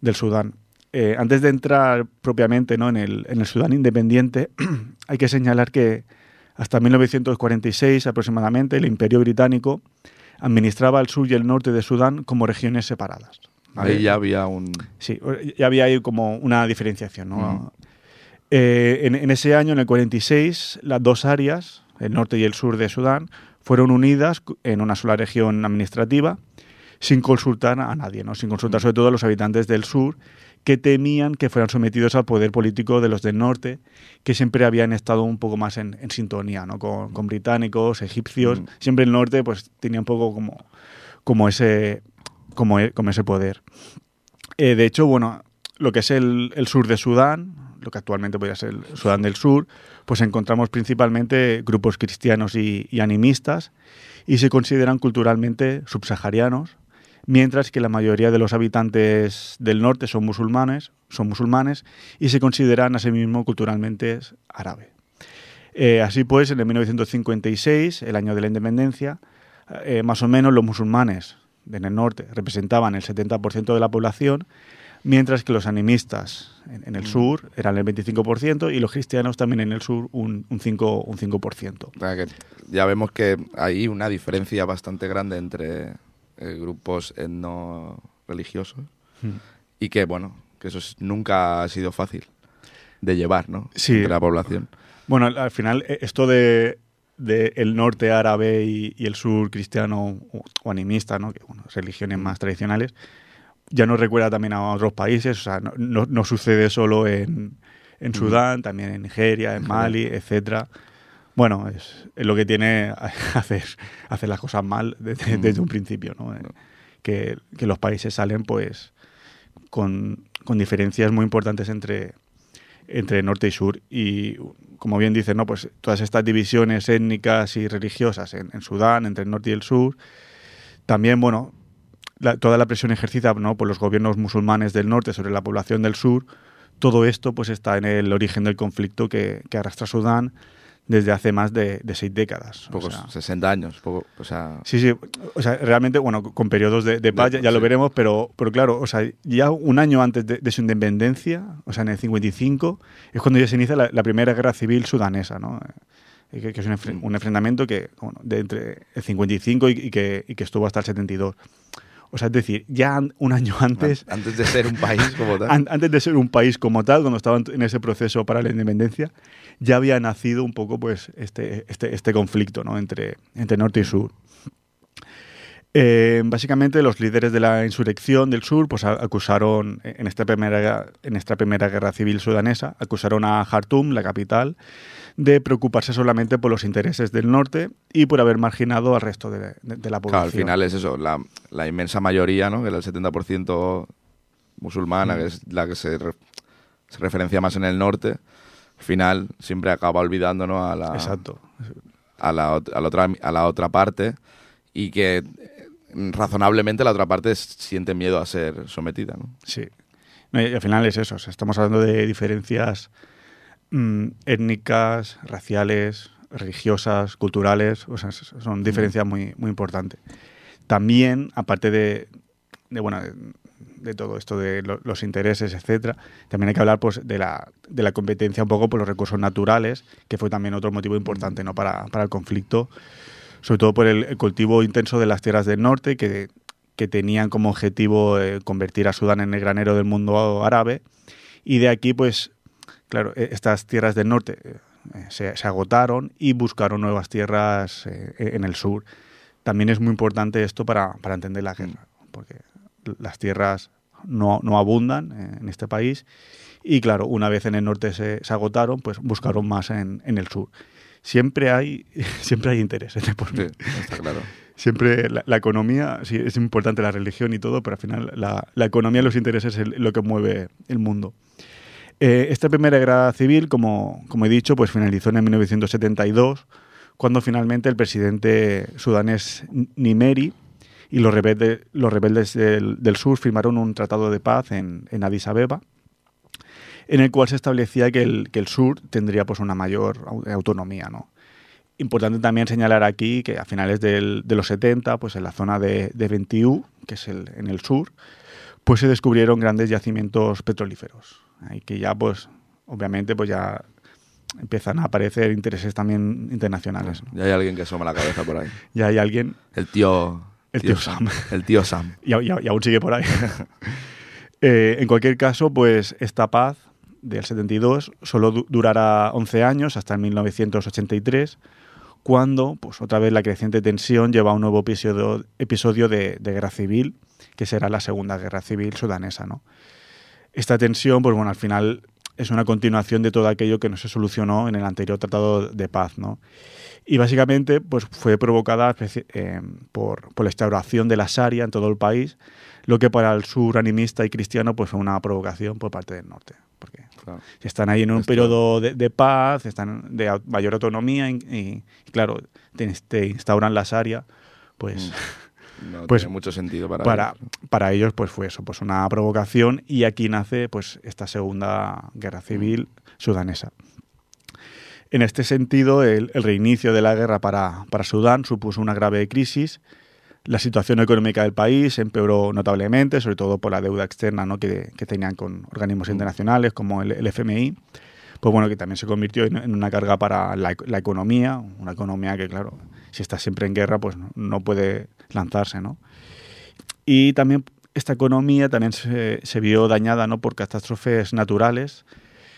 del Sudán. Eh, antes de entrar propiamente ¿no? en, el, en el Sudán independiente, hay que señalar que hasta 1946 aproximadamente el Imperio Británico administraba el sur y el norte de Sudán como regiones separadas. ¿vale? Ahí ya había un. Sí, ya había ahí como una diferenciación. Eh, en, en ese año, en el 46, las dos áreas, el norte y el sur de Sudán, fueron unidas en una sola región administrativa sin consultar a nadie, ¿no? sin consultar sobre todo a los habitantes del sur que temían que fueran sometidos al poder político de los del norte, que siempre habían estado un poco más en, en sintonía ¿no? con, con británicos, egipcios. Mm. Siempre el norte pues tenía un poco como, como, ese, como, e- como ese poder. Eh, de hecho, bueno, lo que es el, el sur de Sudán, lo que actualmente podría ser el Sudán del Sur, pues encontramos principalmente grupos cristianos y, animistas y se consideran culturalmente subsaharianos, mientras que la mayoría de los habitantes del norte son musulmanes, son musulmanes y se consideran a sí mismos culturalmente árabes. Eh, así pues, en el 1956, el año de la independencia, eh, más o menos los musulmanes en el norte representaban el 70% de la población, mientras que los animistas en, en el sur eran el 25% y los cristianos también en el sur un, un 5%. Un 5%. O sea, que ya vemos que hay una diferencia bastante grande entre eh, grupos no religiosos Hmm. y que, bueno, que eso es- nunca ha sido fácil de llevar, ¿no? Sí. Entre la población. Bueno, al al final eh, esto de, de el norte árabe y, y el sur cristiano o, o animista, ¿no? que bueno, religiones más tradicionales, ya nos recuerda también a otros países, o sea, no, no- no sucede solo en, en Sudán, también en Nigeria, en Mali, etcétera. Bueno, es, es lo que tiene hacer, hacer las cosas mal desde, desde un principio, ¿no? Eh, Que, que los países salen pues con, con diferencias muy importantes entre, entre norte y sur. Y como bien dice, ¿no? pues todas estas divisiones étnicas y religiosas en, en Sudán, entre el norte y el sur, también, bueno, la- toda la presión ejercida ¿no? por los gobiernos musulmanes del norte sobre la población del sur, todo esto pues está en el origen del conflicto que, que arrastra Sudán desde hace más de, de seis décadas. O Pocos, sea, 60 años. Poco, o sea, Sí, sí. O sea, realmente, bueno, con periodos de, de paz ya, ya lo veremos, pero, pero claro, o sea, ya un año antes de, de su independencia, o sea, en el 55, es cuando ya se inicia la, la primera guerra civil sudanesa, ¿no? Eh, Que, que es un, enfren- un enfrentamiento que, bueno, de entre el 55 y, y que, y que estuvo hasta el 72. O sea, es decir, ya un año antes, Antes de ser un país como tal. an- antes de ser un país como tal, cuando estaban en ese proceso para la independencia, ya había nacido un poco pues este, este, este conflicto ¿no? entre, entre norte y sur. Eh, básicamente los líderes de la insurrección del sur pues acusaron en esta primera en esta primera guerra civil sudanesa acusaron a Khartoum la capital de preocuparse solamente por los intereses del norte y por haber marginado al resto de, de- de la población Claro, al final es eso, la, la inmensa mayoría, ¿no? Que era el 70% musulmana, que es la que se, re- se referencia más en el norte, al final siempre acaba olvidando, ¿no? A la, exacto a la, a la otra, a la otra parte y que eh, razonablemente la otra parte siente miedo a ser sometida, ¿no? Sí. No, y al final es eso. o sea, estamos hablando de diferencias mm, étnicas, raciales, religiosas, culturales. O sea, son diferencias muy, muy importantes. También, aparte de, de, bueno, de, de todo esto de lo- los intereses, etcétera, también hay que hablar pues, de, la, de la competencia un poco por los recursos naturales, que fue también otro motivo importante ¿no? para, para el conflicto sobre todo por el, el cultivo intenso de las tierras del norte, que, que tenían como objetivo eh, convertir a Sudán en el granero del mundo árabe. Y de aquí, pues, claro, eh, estas tierras del norte eh, se, se agotaron y buscaron nuevas tierras eh, en el sur. También es muy importante esto para, para entender la guerra, porque las tierras no, no abundan eh, en este país y claro, una vez en el norte se, se agotaron, pues buscaron más en, en el sur. Siempre hay, siempre hay intereses de por Sí, medio. está claro. Siempre la, la economía, sí, es importante la religión y todo, pero al final la, la economía y los intereses es el- lo que mueve el mundo. Eh, esta primera guerra civil, como, he dicho, pues finalizó en 1972, cuando finalmente el presidente sudanés Nimeri y los rebeldes, del, sur firmaron un tratado de paz en, en Addis Abeba, en el cual se establecía que el, sur tendría pues una mayor au- autonomía, ¿no? Importante también señalar aquí que a finales de los 70, pues en la zona de, de que es el, en el sur, pues se descubrieron grandes yacimientos petrolíferos. Ahí que ya, pues, obviamente, pues ya empiezan a aparecer intereses también internacionales. ¿no? Ya hay alguien que asoma la cabeza por ahí. Ya hay alguien, El tío... El tío Sam. El tío Sam. y, y y aún sigue por ahí. Eh, en cualquier caso, pues esta paz del 72 solo du- durará 11 años, hasta el 1983, cuando, pues otra vez, la creciente tensión lleva a un nuevo episodio, episodio de, de guerra civil, que será la Segunda Guerra Civil Sudanesa, ¿no? Esta tensión, pues bueno, al final es una continuación de todo aquello que no se solucionó en el anterior tratado de paz, ¿no? Y básicamente, pues fue provocada eh, por, por la instauración de la Sharia en todo el país, lo que para el sur animista y cristiano, pues fue una provocación por parte del norte, porque Claro. están ahí en un Esto- periodo de, de paz, están de mayor autonomía y, y, claro, te, te instauran la Sharia, pues No Pues, tiene mucho sentido para... para, ellos. para ellos pues fue eso, pues una provocación y aquí nace pues esta segunda guerra civil sudanesa. En este sentido, el, el reinicio de la guerra para, para Sudán supuso una grave crisis. La situación económica del país empeoró notablemente, sobre todo por la deuda externa ¿no? que, que tenían con organismos internacionales como el, el FMI. Pues bueno, que también se convirtió en, una carga para la, la economía, una economía que, claro, si está siempre en guerra, pues no puede lanzarse, ¿no? Y también esta economía también se, se vio dañada ¿no? por catástrofes naturales.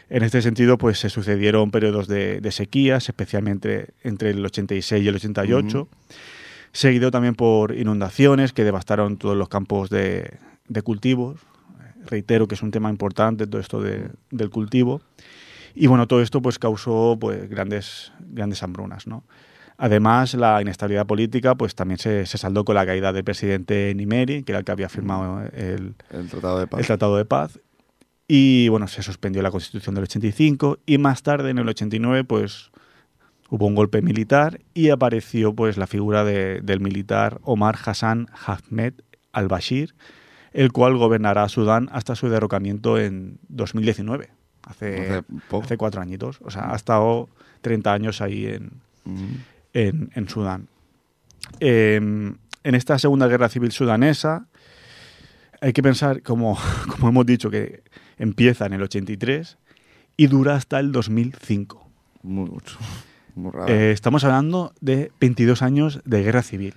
En este sentido, pues se sucedieron periodos de, de sequías, especialmente entre el 86 y el 88, seguido también por inundaciones que devastaron todos los campos de, de cultivos. Reitero que es un tema importante todo esto de- del cultivo. Y bueno, todo esto pues causó pues grandes, grandes hambrunas, ¿no? Además, la inestabilidad política pues también se, se saldó con la caída del presidente Nimeri, que era el que había firmado el, El tratado de paz. el Tratado de Paz. Y bueno, se suspendió la Constitución del 85 y más tarde, en el 89, pues hubo un golpe militar y apareció pues la figura de- del militar Omar Hassan Ahmed al-Bashir, el cual gobernará Sudán hasta su derrocamiento en 2019, hace, Hace hace cuatro añitos. O sea, ha estado 30 años ahí en. En, en Sudán. Eh, en esta segunda guerra civil sudanesa hay que pensar, como, como hemos dicho, que empieza en el 83 y dura hasta el 2005. Mucho. Muy raro. Eh, estamos hablando de 22 años de guerra civil.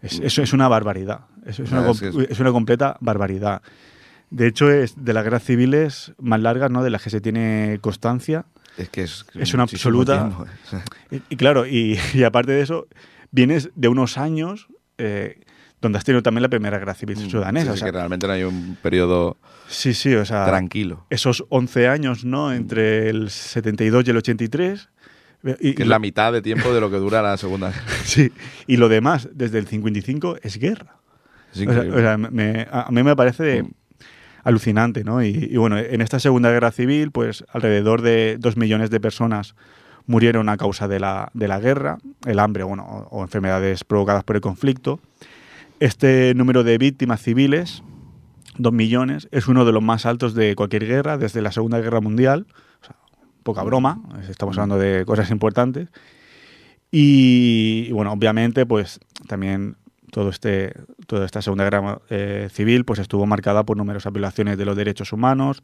Es, eso es una barbaridad. Es, una, es una completa barbaridad. De hecho, es de las guerras civiles más largas, ¿no? De las que se tiene constancia. Es que es, Es una absoluta- Y, y claro, y, y aparte de eso, vienes de unos años eh, donde has tenido también la primera guerra civil sudanesa. Mm, sí, o sea, que realmente no hay un periodo sí, sí, o sea, tranquilo. esos 11 años, ¿no? Entre el 72 y el 83. Y, Que es la mitad de tiempo de lo que dura la Segunda Guerra. Sí, y lo demás, desde el 55, es guerra. Es O sea, increíble. o sea, me- a a mí me parece Mm. Alucinante, ¿no? Y, y bueno, en esta Segunda Guerra Civil, pues alrededor de dos millones de personas murieron a causa de la, de la guerra, el hambre bueno, o, enfermedades provocadas por el conflicto. Este número de víctimas civiles, dos millones, es uno de los más altos de cualquier guerra desde la Segunda Guerra Mundial. O sea, poca broma, estamos hablando de cosas importantes. Y, bueno, obviamente, pues también todo este, toda esta Segunda Guerra eh, Civil pues estuvo marcada por numerosas violaciones de los derechos humanos,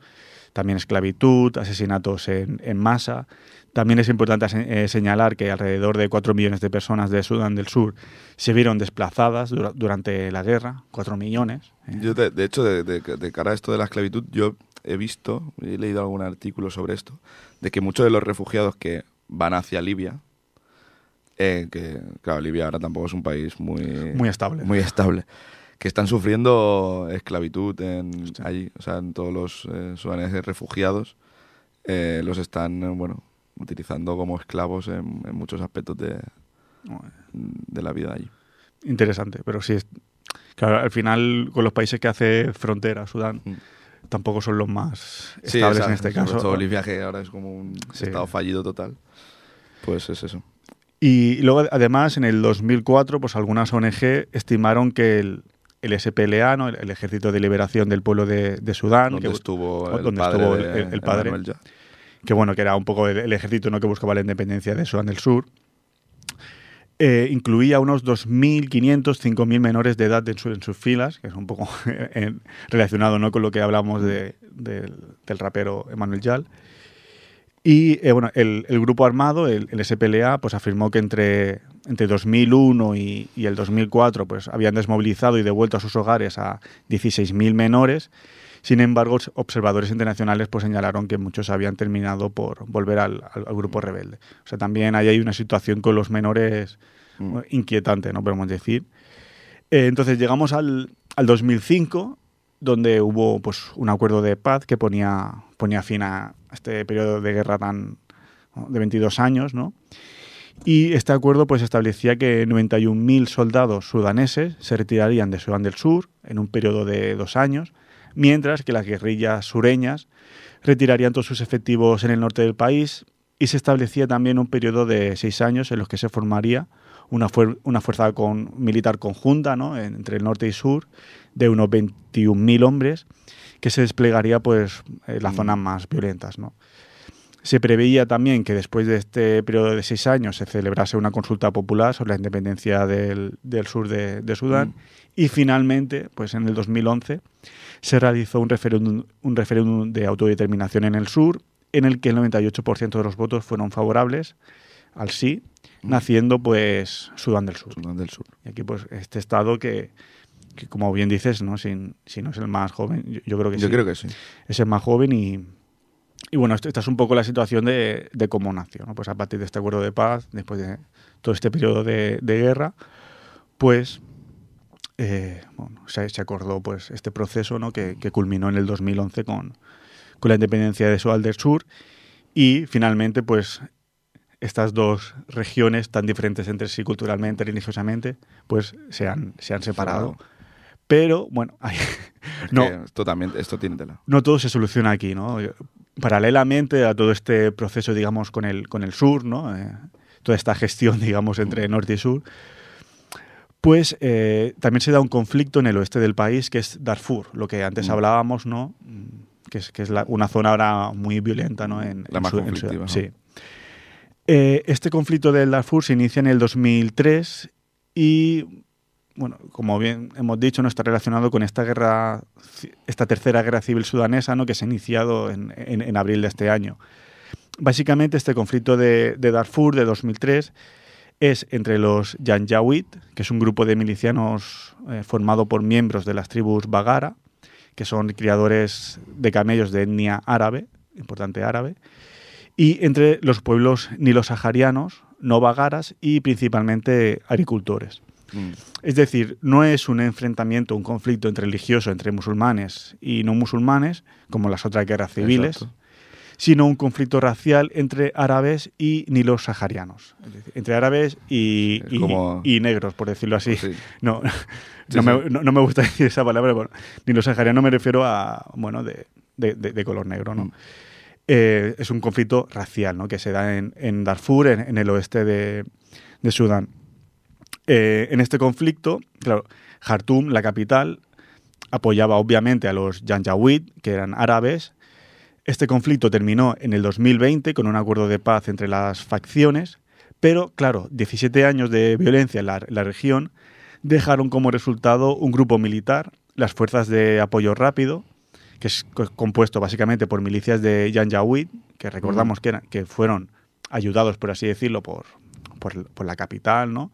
también esclavitud, asesinatos en, en masa. También es importante eh, señalar que alrededor de 4 millones de personas de Sudán del Sur se vieron desplazadas dura- durante la guerra, 4 millones. eh. Yo, de, de hecho, de, de- de cara a esto de la esclavitud, yo he visto, he leído algún artículo sobre esto, de que muchos de los refugiados que van hacia Libia, eh, que claro, Libia ahora tampoco es un país muy, Muy estable. muy estable, que están sufriendo esclavitud en, allí, o sea, en todos los eh, sudaneses refugiados, eh, los están, eh, bueno, utilizando como esclavos en, en muchos aspectos de, de la vida allí. Interesante, pero sí, es, claro, al final con los países que hace frontera, Sudán, Mm. tampoco son los más estables en este caso. todo Libia, que ahora es como un Sí. estado fallido total. Pues es eso. Y luego, además, en el 2004, pues algunas ONG estimaron que el, el SPLA, ¿no? el, el Ejército de Liberación del Pueblo de, de Sudán, Donde que, estuvo el donde padre estuvo de el- el padre. Emmanuel Yah. que bueno, que era un poco el, ejército ¿no? que buscaba la independencia de Sudán del Sur, eh, incluía unos 2.500, 5.000 menores de edad en, su- en sus filas, que es un poco relacionado ¿no? con lo que hablamos de- del, del rapero Emmanuel Yal. Y eh, bueno, el, el grupo armado, el, el SPLA, pues afirmó que entre, entre 2001 y, y el 2004 pues, habían desmovilizado y devuelto a sus hogares a 16.000 menores. Sin embargo, observadores internacionales pues, señalaron que muchos habían terminado por volver al, al- al grupo rebelde. O sea, también ahí hay una situación con los menores Mm. inquietante, ¿no? Podemos decir. Eh, entonces llegamos al, al 2005, donde hubo pues, un acuerdo de paz que ponía, ponía fin a este periodo de guerra tan de 22 años, ¿no? Y este acuerdo pues establecía que 91.000 soldados sudaneses se retirarían de Sudán del Sur en un periodo de dos años, mientras que las guerrillas sureñas retirarían todos sus efectivos en el norte del país y se establecía también un periodo de seis años en los que se formaría una, una fuerza con- militar conjunta ¿no? en- entre el norte y sur de unos 21.000 hombres que se desplegaría pues, en las zonas más violentas. ¿no? Se preveía también que después de este periodo de seis años se celebrase una consulta popular sobre la independencia del, del sur de, de Sudán y finalmente, pues en el 2011, se realizó un referéndum, un referéndum de autodeterminación en el sur en el que el 98% de los votos fueron favorables al sí, naciendo pues Sudán del Sur. Sudán del Sur. Y aquí pues este estado que, que, como bien dices, ¿no? Si, si no es el más joven, yo, yo creo que Yo sí creo que sí. es el más joven y, y bueno, esta es un poco la situación de, de cómo nació. ¿no? Pues a partir de este acuerdo de paz, después de todo este periodo de, de guerra, pues eh, bueno, se, se acordó pues este proceso ¿no? que, que culminó en el 2011 con, con la independencia de Sudán del Sur y finalmente pues estas dos regiones tan diferentes entre sí culturalmente, religiosamente, pues se han, se han separado. Pero bueno, hay- no, esto también, esto tiene tela. no todo se soluciona aquí, ¿no? Paralelamente a todo este proceso, digamos, con el, con el sur, ¿no? Eh, toda esta gestión, digamos, entre norte y sur, pues eh, también se da un conflicto en el oeste del país, que es Darfur, lo que antes Mm. hablábamos, ¿no? Mm, Que es, que es la- una zona ahora muy violenta, ¿no? En, La en más conflictiva. Sí. Eh, este conflicto del Darfur se inicia en el 2003 y, bueno, como bien hemos dicho, no está relacionado con esta guerra, esta tercera guerra civil sudanesa, ¿no? que se ha iniciado en, en- abril de este año. Básicamente, este conflicto de, de Darfur de 2003 es entre los Janjaweed, que es un grupo de milicianos eh, formado por miembros de las tribus Bagara, que son criadores de camellos de etnia árabe, importante árabe, y entre los pueblos nilo-saharianos, no bagaras y principalmente agricultores. Mm. Es decir, no es un enfrentamiento, un conflicto entre religioso entre musulmanes y no musulmanes, como las otras guerras civiles, Exacto. sino un conflicto racial entre árabes y decir, entre árabes y, Es y- como- y negros, por decirlo así. Sí. No, no, sí. Me, no- no me gusta decir esa palabra, pero nilo-sahariano me refiero a, bueno, de, de- de- de color negro, ¿no? Mm. Eh, es un conflicto racial, ¿no? Que se da en, en Darfur, en, en el oeste de, de Sudán. Eh, en este conflicto, claro, Jartum, la capital, apoyaba obviamente a los Janjaweed, que eran árabes. Este conflicto terminó en el 2020 con un acuerdo de paz entre las facciones, pero claro, 17 años de violencia en la, región dejaron como resultado un grupo militar, las Fuerzas de Apoyo Rápido, que es co- compuesto básicamente por milicias de Janjaweed, que recordamos que, eran- que fueron ayudados, por así decirlo, por, por, por la capital, ¿no?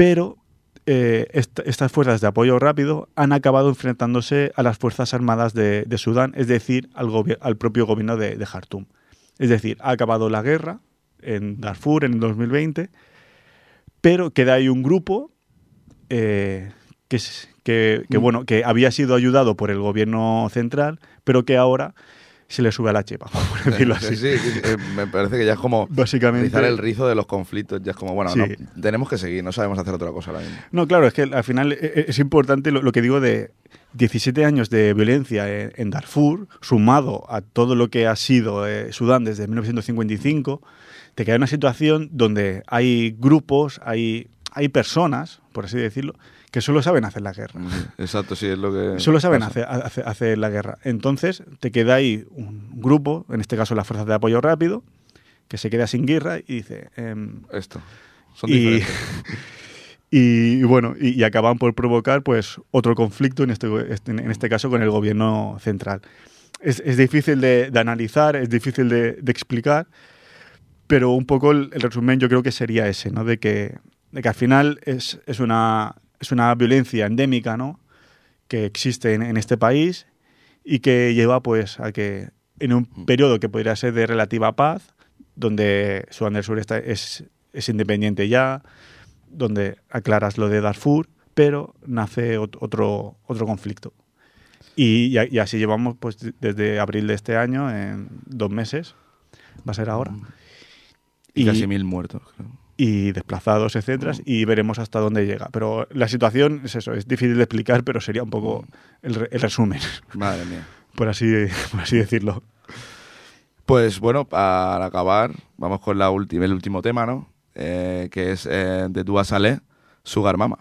Pero eh, est- estas fuerzas de apoyo rápido han acabado enfrentándose a las Fuerzas Armadas de, de Sudán, es decir, al, propio gobierno de, de Jartum. Es decir, ha acabado la guerra en Darfur en el 2020, pero queda ahí un grupo eh, que, es- que, que, Mm. bueno, que había sido ayudado por el gobierno central, pero que ahora se le sube a la chepa, por decirlo así. Sí, sí, eh, me parece que ya es como Básicamente- rizar el rizo de los conflictos. Ya es como, bueno, Sí. no, tenemos que seguir, no sabemos hacer otra cosa ahora mismo. No, claro, es que al final eh, es importante lo, lo que digo de 17 años de violencia en, en Darfur, sumado a todo lo que ha sido eh, Sudán desde 1955, te queda una situación donde hay grupos, hay, hay personas, por así decirlo, que solo saben hacer la guerra. Exacto, sí, es lo que. Solo saben hacer, hacer- hacer la guerra. Entonces, te queda ahí un grupo, en este caso las fuerzas de apoyo rápido, que se queda sin guerra y dice, em, Esto. Son y, diferentes. y, bueno, y, y acaban por provocar pues otro conflicto, en este, en este caso con el gobierno central. Es, es difícil de, de analizar, es difícil de, de explicar, pero un poco el, el resumen yo creo que sería ese, ¿no? De que, de que al final es, es, una, es una violencia endémica, ¿no? Que existe en, en este país y que lleva pues a que en un periodo que podría ser de relativa paz, donde Sudán del Sur está, es, es independiente ya, donde aclaras lo de Darfur, pero nace ot- otro, otro conflicto. Y, así llevamos pues de- desde abril de este año, en dos meses, va a ser ahora. Y, Y, casi mil muertos, creo. Y desplazados, etcétera, y veremos hasta dónde llega. Pero la situación es eso, es difícil de explicar, pero sería un poco el, re- el resumen, Madre mía. por así, por así decirlo. Pues bueno, para acabar, vamos con la última, el último tema, ¿no? Eh, que es eh, de Dua Saleh, Sugar Mama.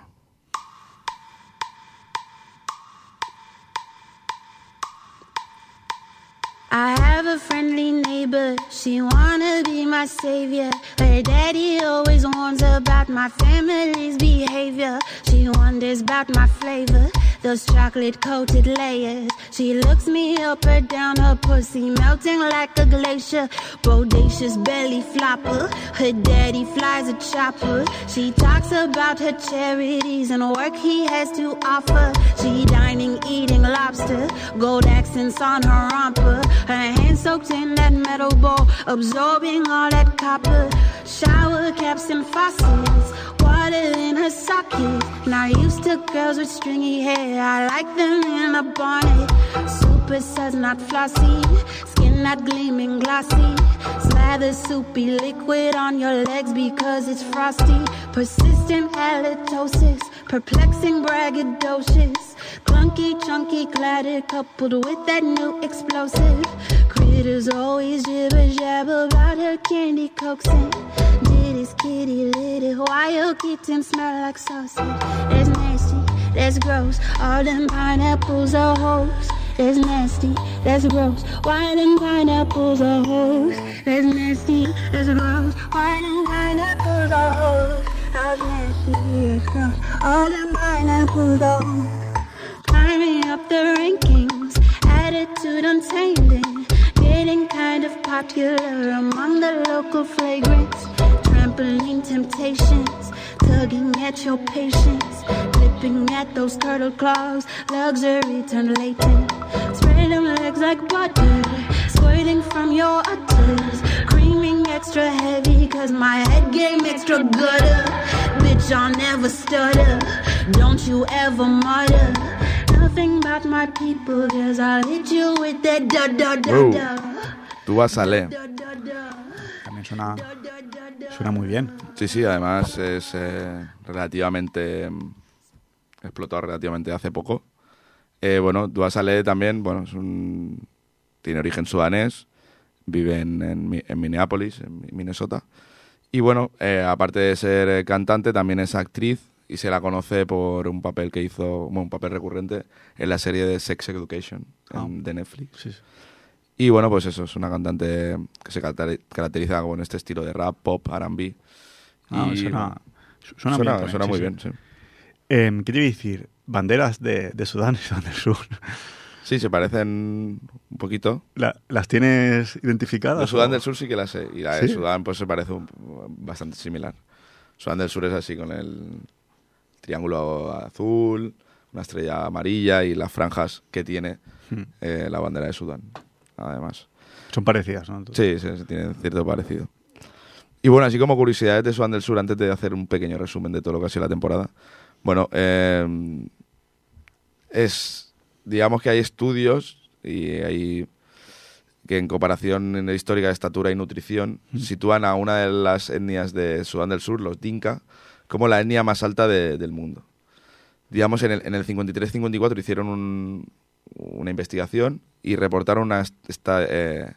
I have a friendly neighbor, she wanna be my savior. Her daddy always warns about my family's behavior. She wonders about my flavor, those chocolate coated layers. She looks me up or down, her pussy melting like a glacier. Bodacious belly flopper, her daddy flies a chopper. She talks about her charities and work he has to offer. She dining, eating lobster, gold accents on her romper. Her hands soaked in that metal bowl, absorbing all that copper. Shower caps and faucets, in her socket. Not used to girls with stringy hair, I like them in a bonnet. Super suds, not flossy, skin not gleaming glossy. Slather soupy liquid on your legs because it's frosty. Persistent halitosis, perplexing braggadocious. Clunky, chunky, clatter coupled with that new explosive. Critters always jibber jabber about her candy coaxing. Did his kitty little wild kitten smell like sausage? That's nasty, that's gross. All them pineapples are hoes. That's nasty, that's gross. Why them pineapples are hoes? That's nasty, that's gross. Why them pineapples are hoes? That's nasty, that's gross. All them pineapples are. Climbing up the rankings, attitude untaming, getting kind of popular among the local flagrants. Crippling temptations, tugging at your patience, flipping at those turtle claws, luxury turned latent. Spread them legs like butter, squirting from your udders, creaming extra heavy, cause my head game extra gutter. Bitch, I'll never stutter, don't you ever mutter. Nothing about my people, cause I'll hit you with that da da da da. Tú vas a leer. También suena. Suena muy bien. Sí, sí, además es eh, relativamente. mm, explotado relativamente hace poco. Eh, bueno, Dua Saleh también, bueno, es un, tiene origen sudanés, vive en, en Mi- en Minneapolis, en Mi- Minnesota. Y bueno, eh, aparte de ser cantante, también es actriz y se la conoce por un papel que hizo, bueno, un papel recurrente en la serie de Sex Education en- Ah. de Netflix. Sí, sí. Y bueno, pues eso, es una cantante que se caracteri- caracteriza con este estilo de rap, pop, R&B. Ah, suena, suena, suena, bien, suena sí, muy sí. bien, sí. Em, ¿Qué te iba a decir? Banderas de, de Sudán y Sudán del Sur. Sí, se parecen un poquito. La- ¿Las tienes identificadas? Sudán o- del Sur sí que la sé. Y la de ¿Sí? Sudán pues se parece un- bastante similar. Sudán del Sur es así con el triángulo azul, una estrella amarilla y las franjas que tiene Hmm. eh, la bandera de Sudán. Además. Son parecidas, ¿no? Sí, sí, sí, tienen cierto parecido. Y bueno, así como curiosidades de Sudán del Sur, antes de hacer un pequeño resumen de todo lo que ha sido la temporada. Bueno, eh, es. Digamos que hay estudios y hay. que en comparación histórica de estatura y nutrición sitúan a una de las etnias de Sudán del Sur, los Dinka, como la etnia más alta de- del mundo. Digamos, en el, en el 53-54 hicieron un- una investigación y reportaron una. est- esta, eh,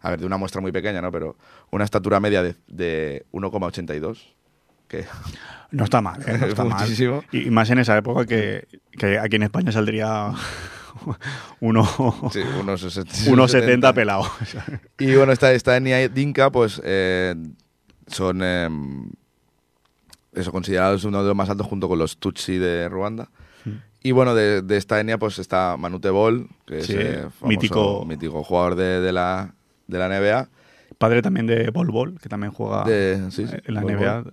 a ver, de una muestra muy pequeña, ¿no? Pero una estatura media de, de 1,82. Que No está mal, ¿eh? No está mal. Muchísimo. Y, y más en esa época que, que aquí en España saldría uno, Sí, unos 1,70 pelado. Y bueno, esta, esta etnia dinka, pues eh, son eh, eso, considerados uno de los más altos junto con los Tutsi de Ruanda. Y bueno, de, de esta etnia pues está Manute Bol, que Sí, es eh, famoso, mítico. mítico jugador de, de la, de la NBA. Padre también de Bol Bol, que también juega De- sí, sí, en la Bol NBA. Bol.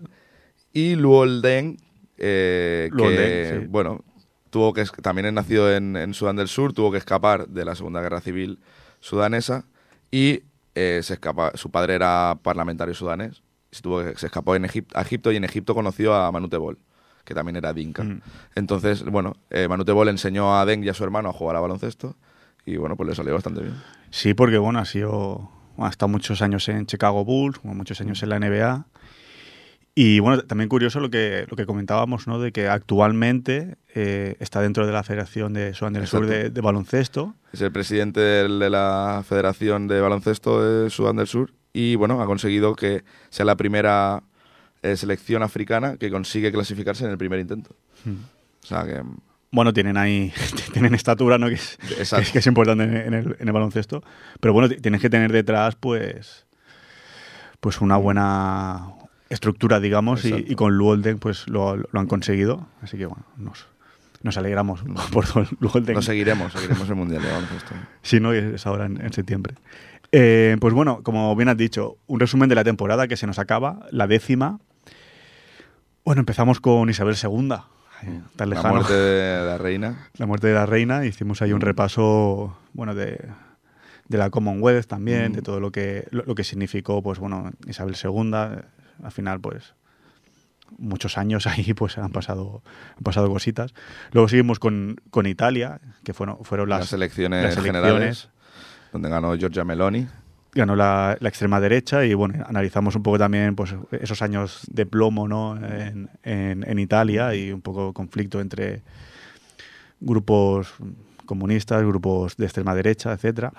Y Luol Deng, eh, Luol que, Deng, bueno, tuvo que, también es nacido en, en Sudán del Sur, tuvo que escapar de la Segunda Guerra Civil sudanesa y eh, se escapa, su padre era parlamentario sudanés, se, tuvo se escapó en Egip- a Egipto y en Egipto conoció a Manute Bol, que también era dinka. Mm. Entonces, bueno, eh, Manute Bol enseñó a Deng y a su hermano a jugar a baloncesto y bueno, pues le salió bastante bien. Sí, porque bueno, ha sido. Ha estado muchos años en Chicago Bulls, muchos años en la NBA. Y bueno, también curioso lo que, lo que comentábamos, ¿no? De que actualmente eh, está dentro de la Federación de Sudán del Sur de, de baloncesto. Es el presidente de la Federación de Baloncesto de Sudán del Sur y bueno, ha conseguido que sea la primera eh, selección africana que consigue clasificarse en el primer intento. O sea que Bueno, tienen ahí, tienen estatura, ¿no? Que es, que Exacto. es, que es importante en, el, en el baloncesto. Pero bueno, tienes que tener detrás, pues, pues una buena estructura, digamos, y, con Luolden, pues lo, lo han conseguido. Así que bueno, nos, nos alegramos por Luolden. no seguiremos, seguiremos el Mundial de Baloncesto. Si no, es ahora en, en septiembre. Eh, pues bueno, como bien has dicho, un resumen de la temporada que se nos acaba, la décima. Bueno, empezamos con Isabel II. Tan La muerte de la reina. La muerte de la reina. Hicimos ahí un repaso, bueno, de, de la Commonwealth también, de todo lo que, lo, lo que significó, pues bueno, Isabel II. Al final, pues, muchos años ahí, pues han pasado, han pasado cositas. Luego seguimos con, con Italia, que fueron, fueron las, Las, elecciones las generales, donde ganó Giorgia Meloni. Ganó la, la extrema derecha y bueno, analizamos un poco también pues, esos años de plomo ¿no? en, en- en Italia y un poco conflicto entre grupos comunistas, grupos de extrema derecha, etcétera.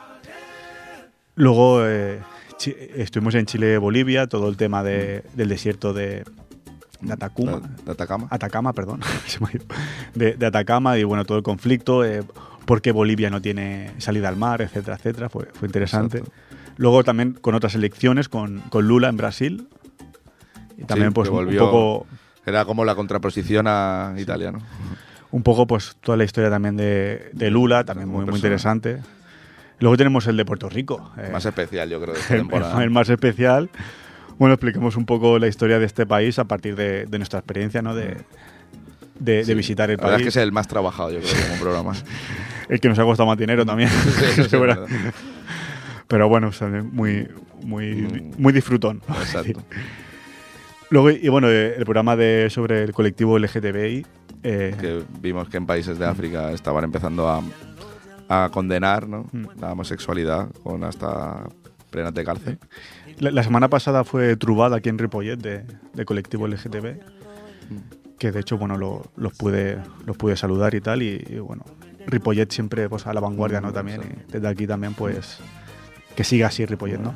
Luego eh, estuvimos en Chile, Bolivia, todo el tema de- del desierto de, de Atacama. de Atacama. Atacama, perdón, se me ha ido. de, de Atacama y bueno, todo el conflicto, eh, por qué Bolivia no tiene salida al mar, etcétera, etcétera, fue, fue interesante. Exacto. Luego también con otras elecciones, con, con Lula en Brasil. Y también Sí, pues volvió- un poco Era como la contraposición a Italia, ¿no? un poco pues toda la historia también de, de Lula, también muy, muy interesante. Luego tenemos el de Puerto Rico. eh, Más especial, yo creo, de esta el, temporada. el más especial, bueno, expliquemos un poco la historia de este país a partir de, de nuestra experiencia, ¿no? De, de, de visitar el La verdad es país. que es el más trabajado, yo creo, como programa. el que nos ha costado más dinero también. Sí, sí. Pero bueno, o sea, muy, muy, Mm. muy disfrutón. Exacto. Luego, y bueno, eh, el programa de, sobre el colectivo LGTBI. eh, que vimos que en países de África estaban empezando a, a condenar ¿no? Mm. la homosexualidad con hasta penas de cárcel. la, la semana pasada fue Trubada aquí en Ripollet de, de colectivo LGTB. Que de hecho, bueno, lo- los, pude, los pude saludar y tal. Y, y, bueno, Ripollet siempre pues, a la vanguardia, ¿no? También. Y desde aquí también, pues. Que siga así Ripollet, ¿no?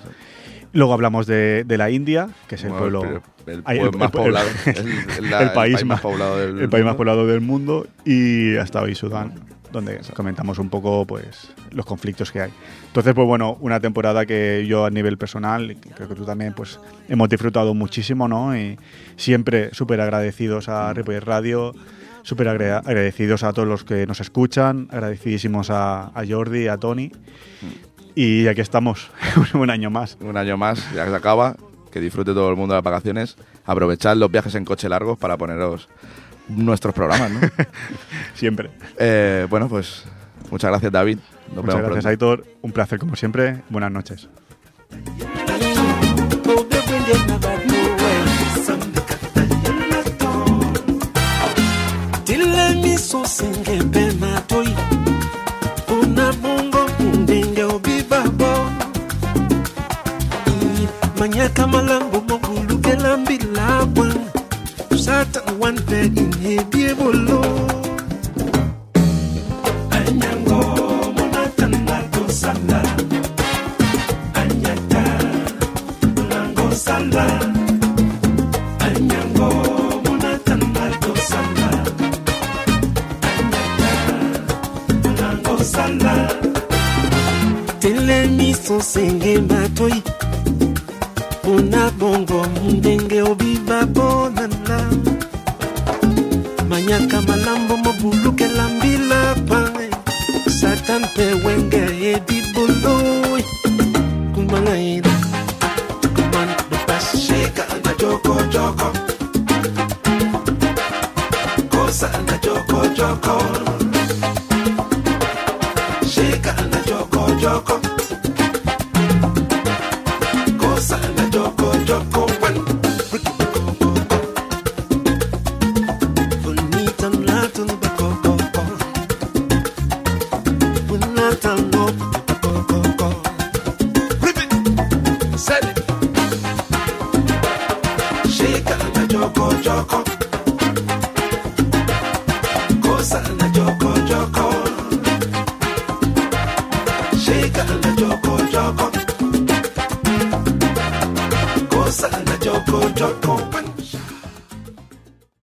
Luego hablamos de, de la India, que es el Bueno, pueblo. el, más poblado. el- país más- poblado del el país más mundo. poblado del mundo y hasta hoy Sudán, donde comentamos un poco pues los conflictos que hay. Entonces, pues bueno, una temporada que yo a nivel personal, creo que tú también, pues hemos disfrutado muchísimo, ¿no? Y siempre súper agradecidos a Ripollet Radio, súper agra- agradecidos a todos los que nos escuchan, agradecidísimos a, a Jordi, a Tony. Y aquí estamos, un año más. Un año más, ya que se acaba. Que disfrute todo el mundo de las vacaciones. Aprovechad los viajes en coche largos para poneros nuestros programas, ¿no? Siempre. Eh, bueno, pues muchas gracias, David. Nos Muchas vemos gracias, pronto. Aitor. Un placer como siempre. Buenas noches.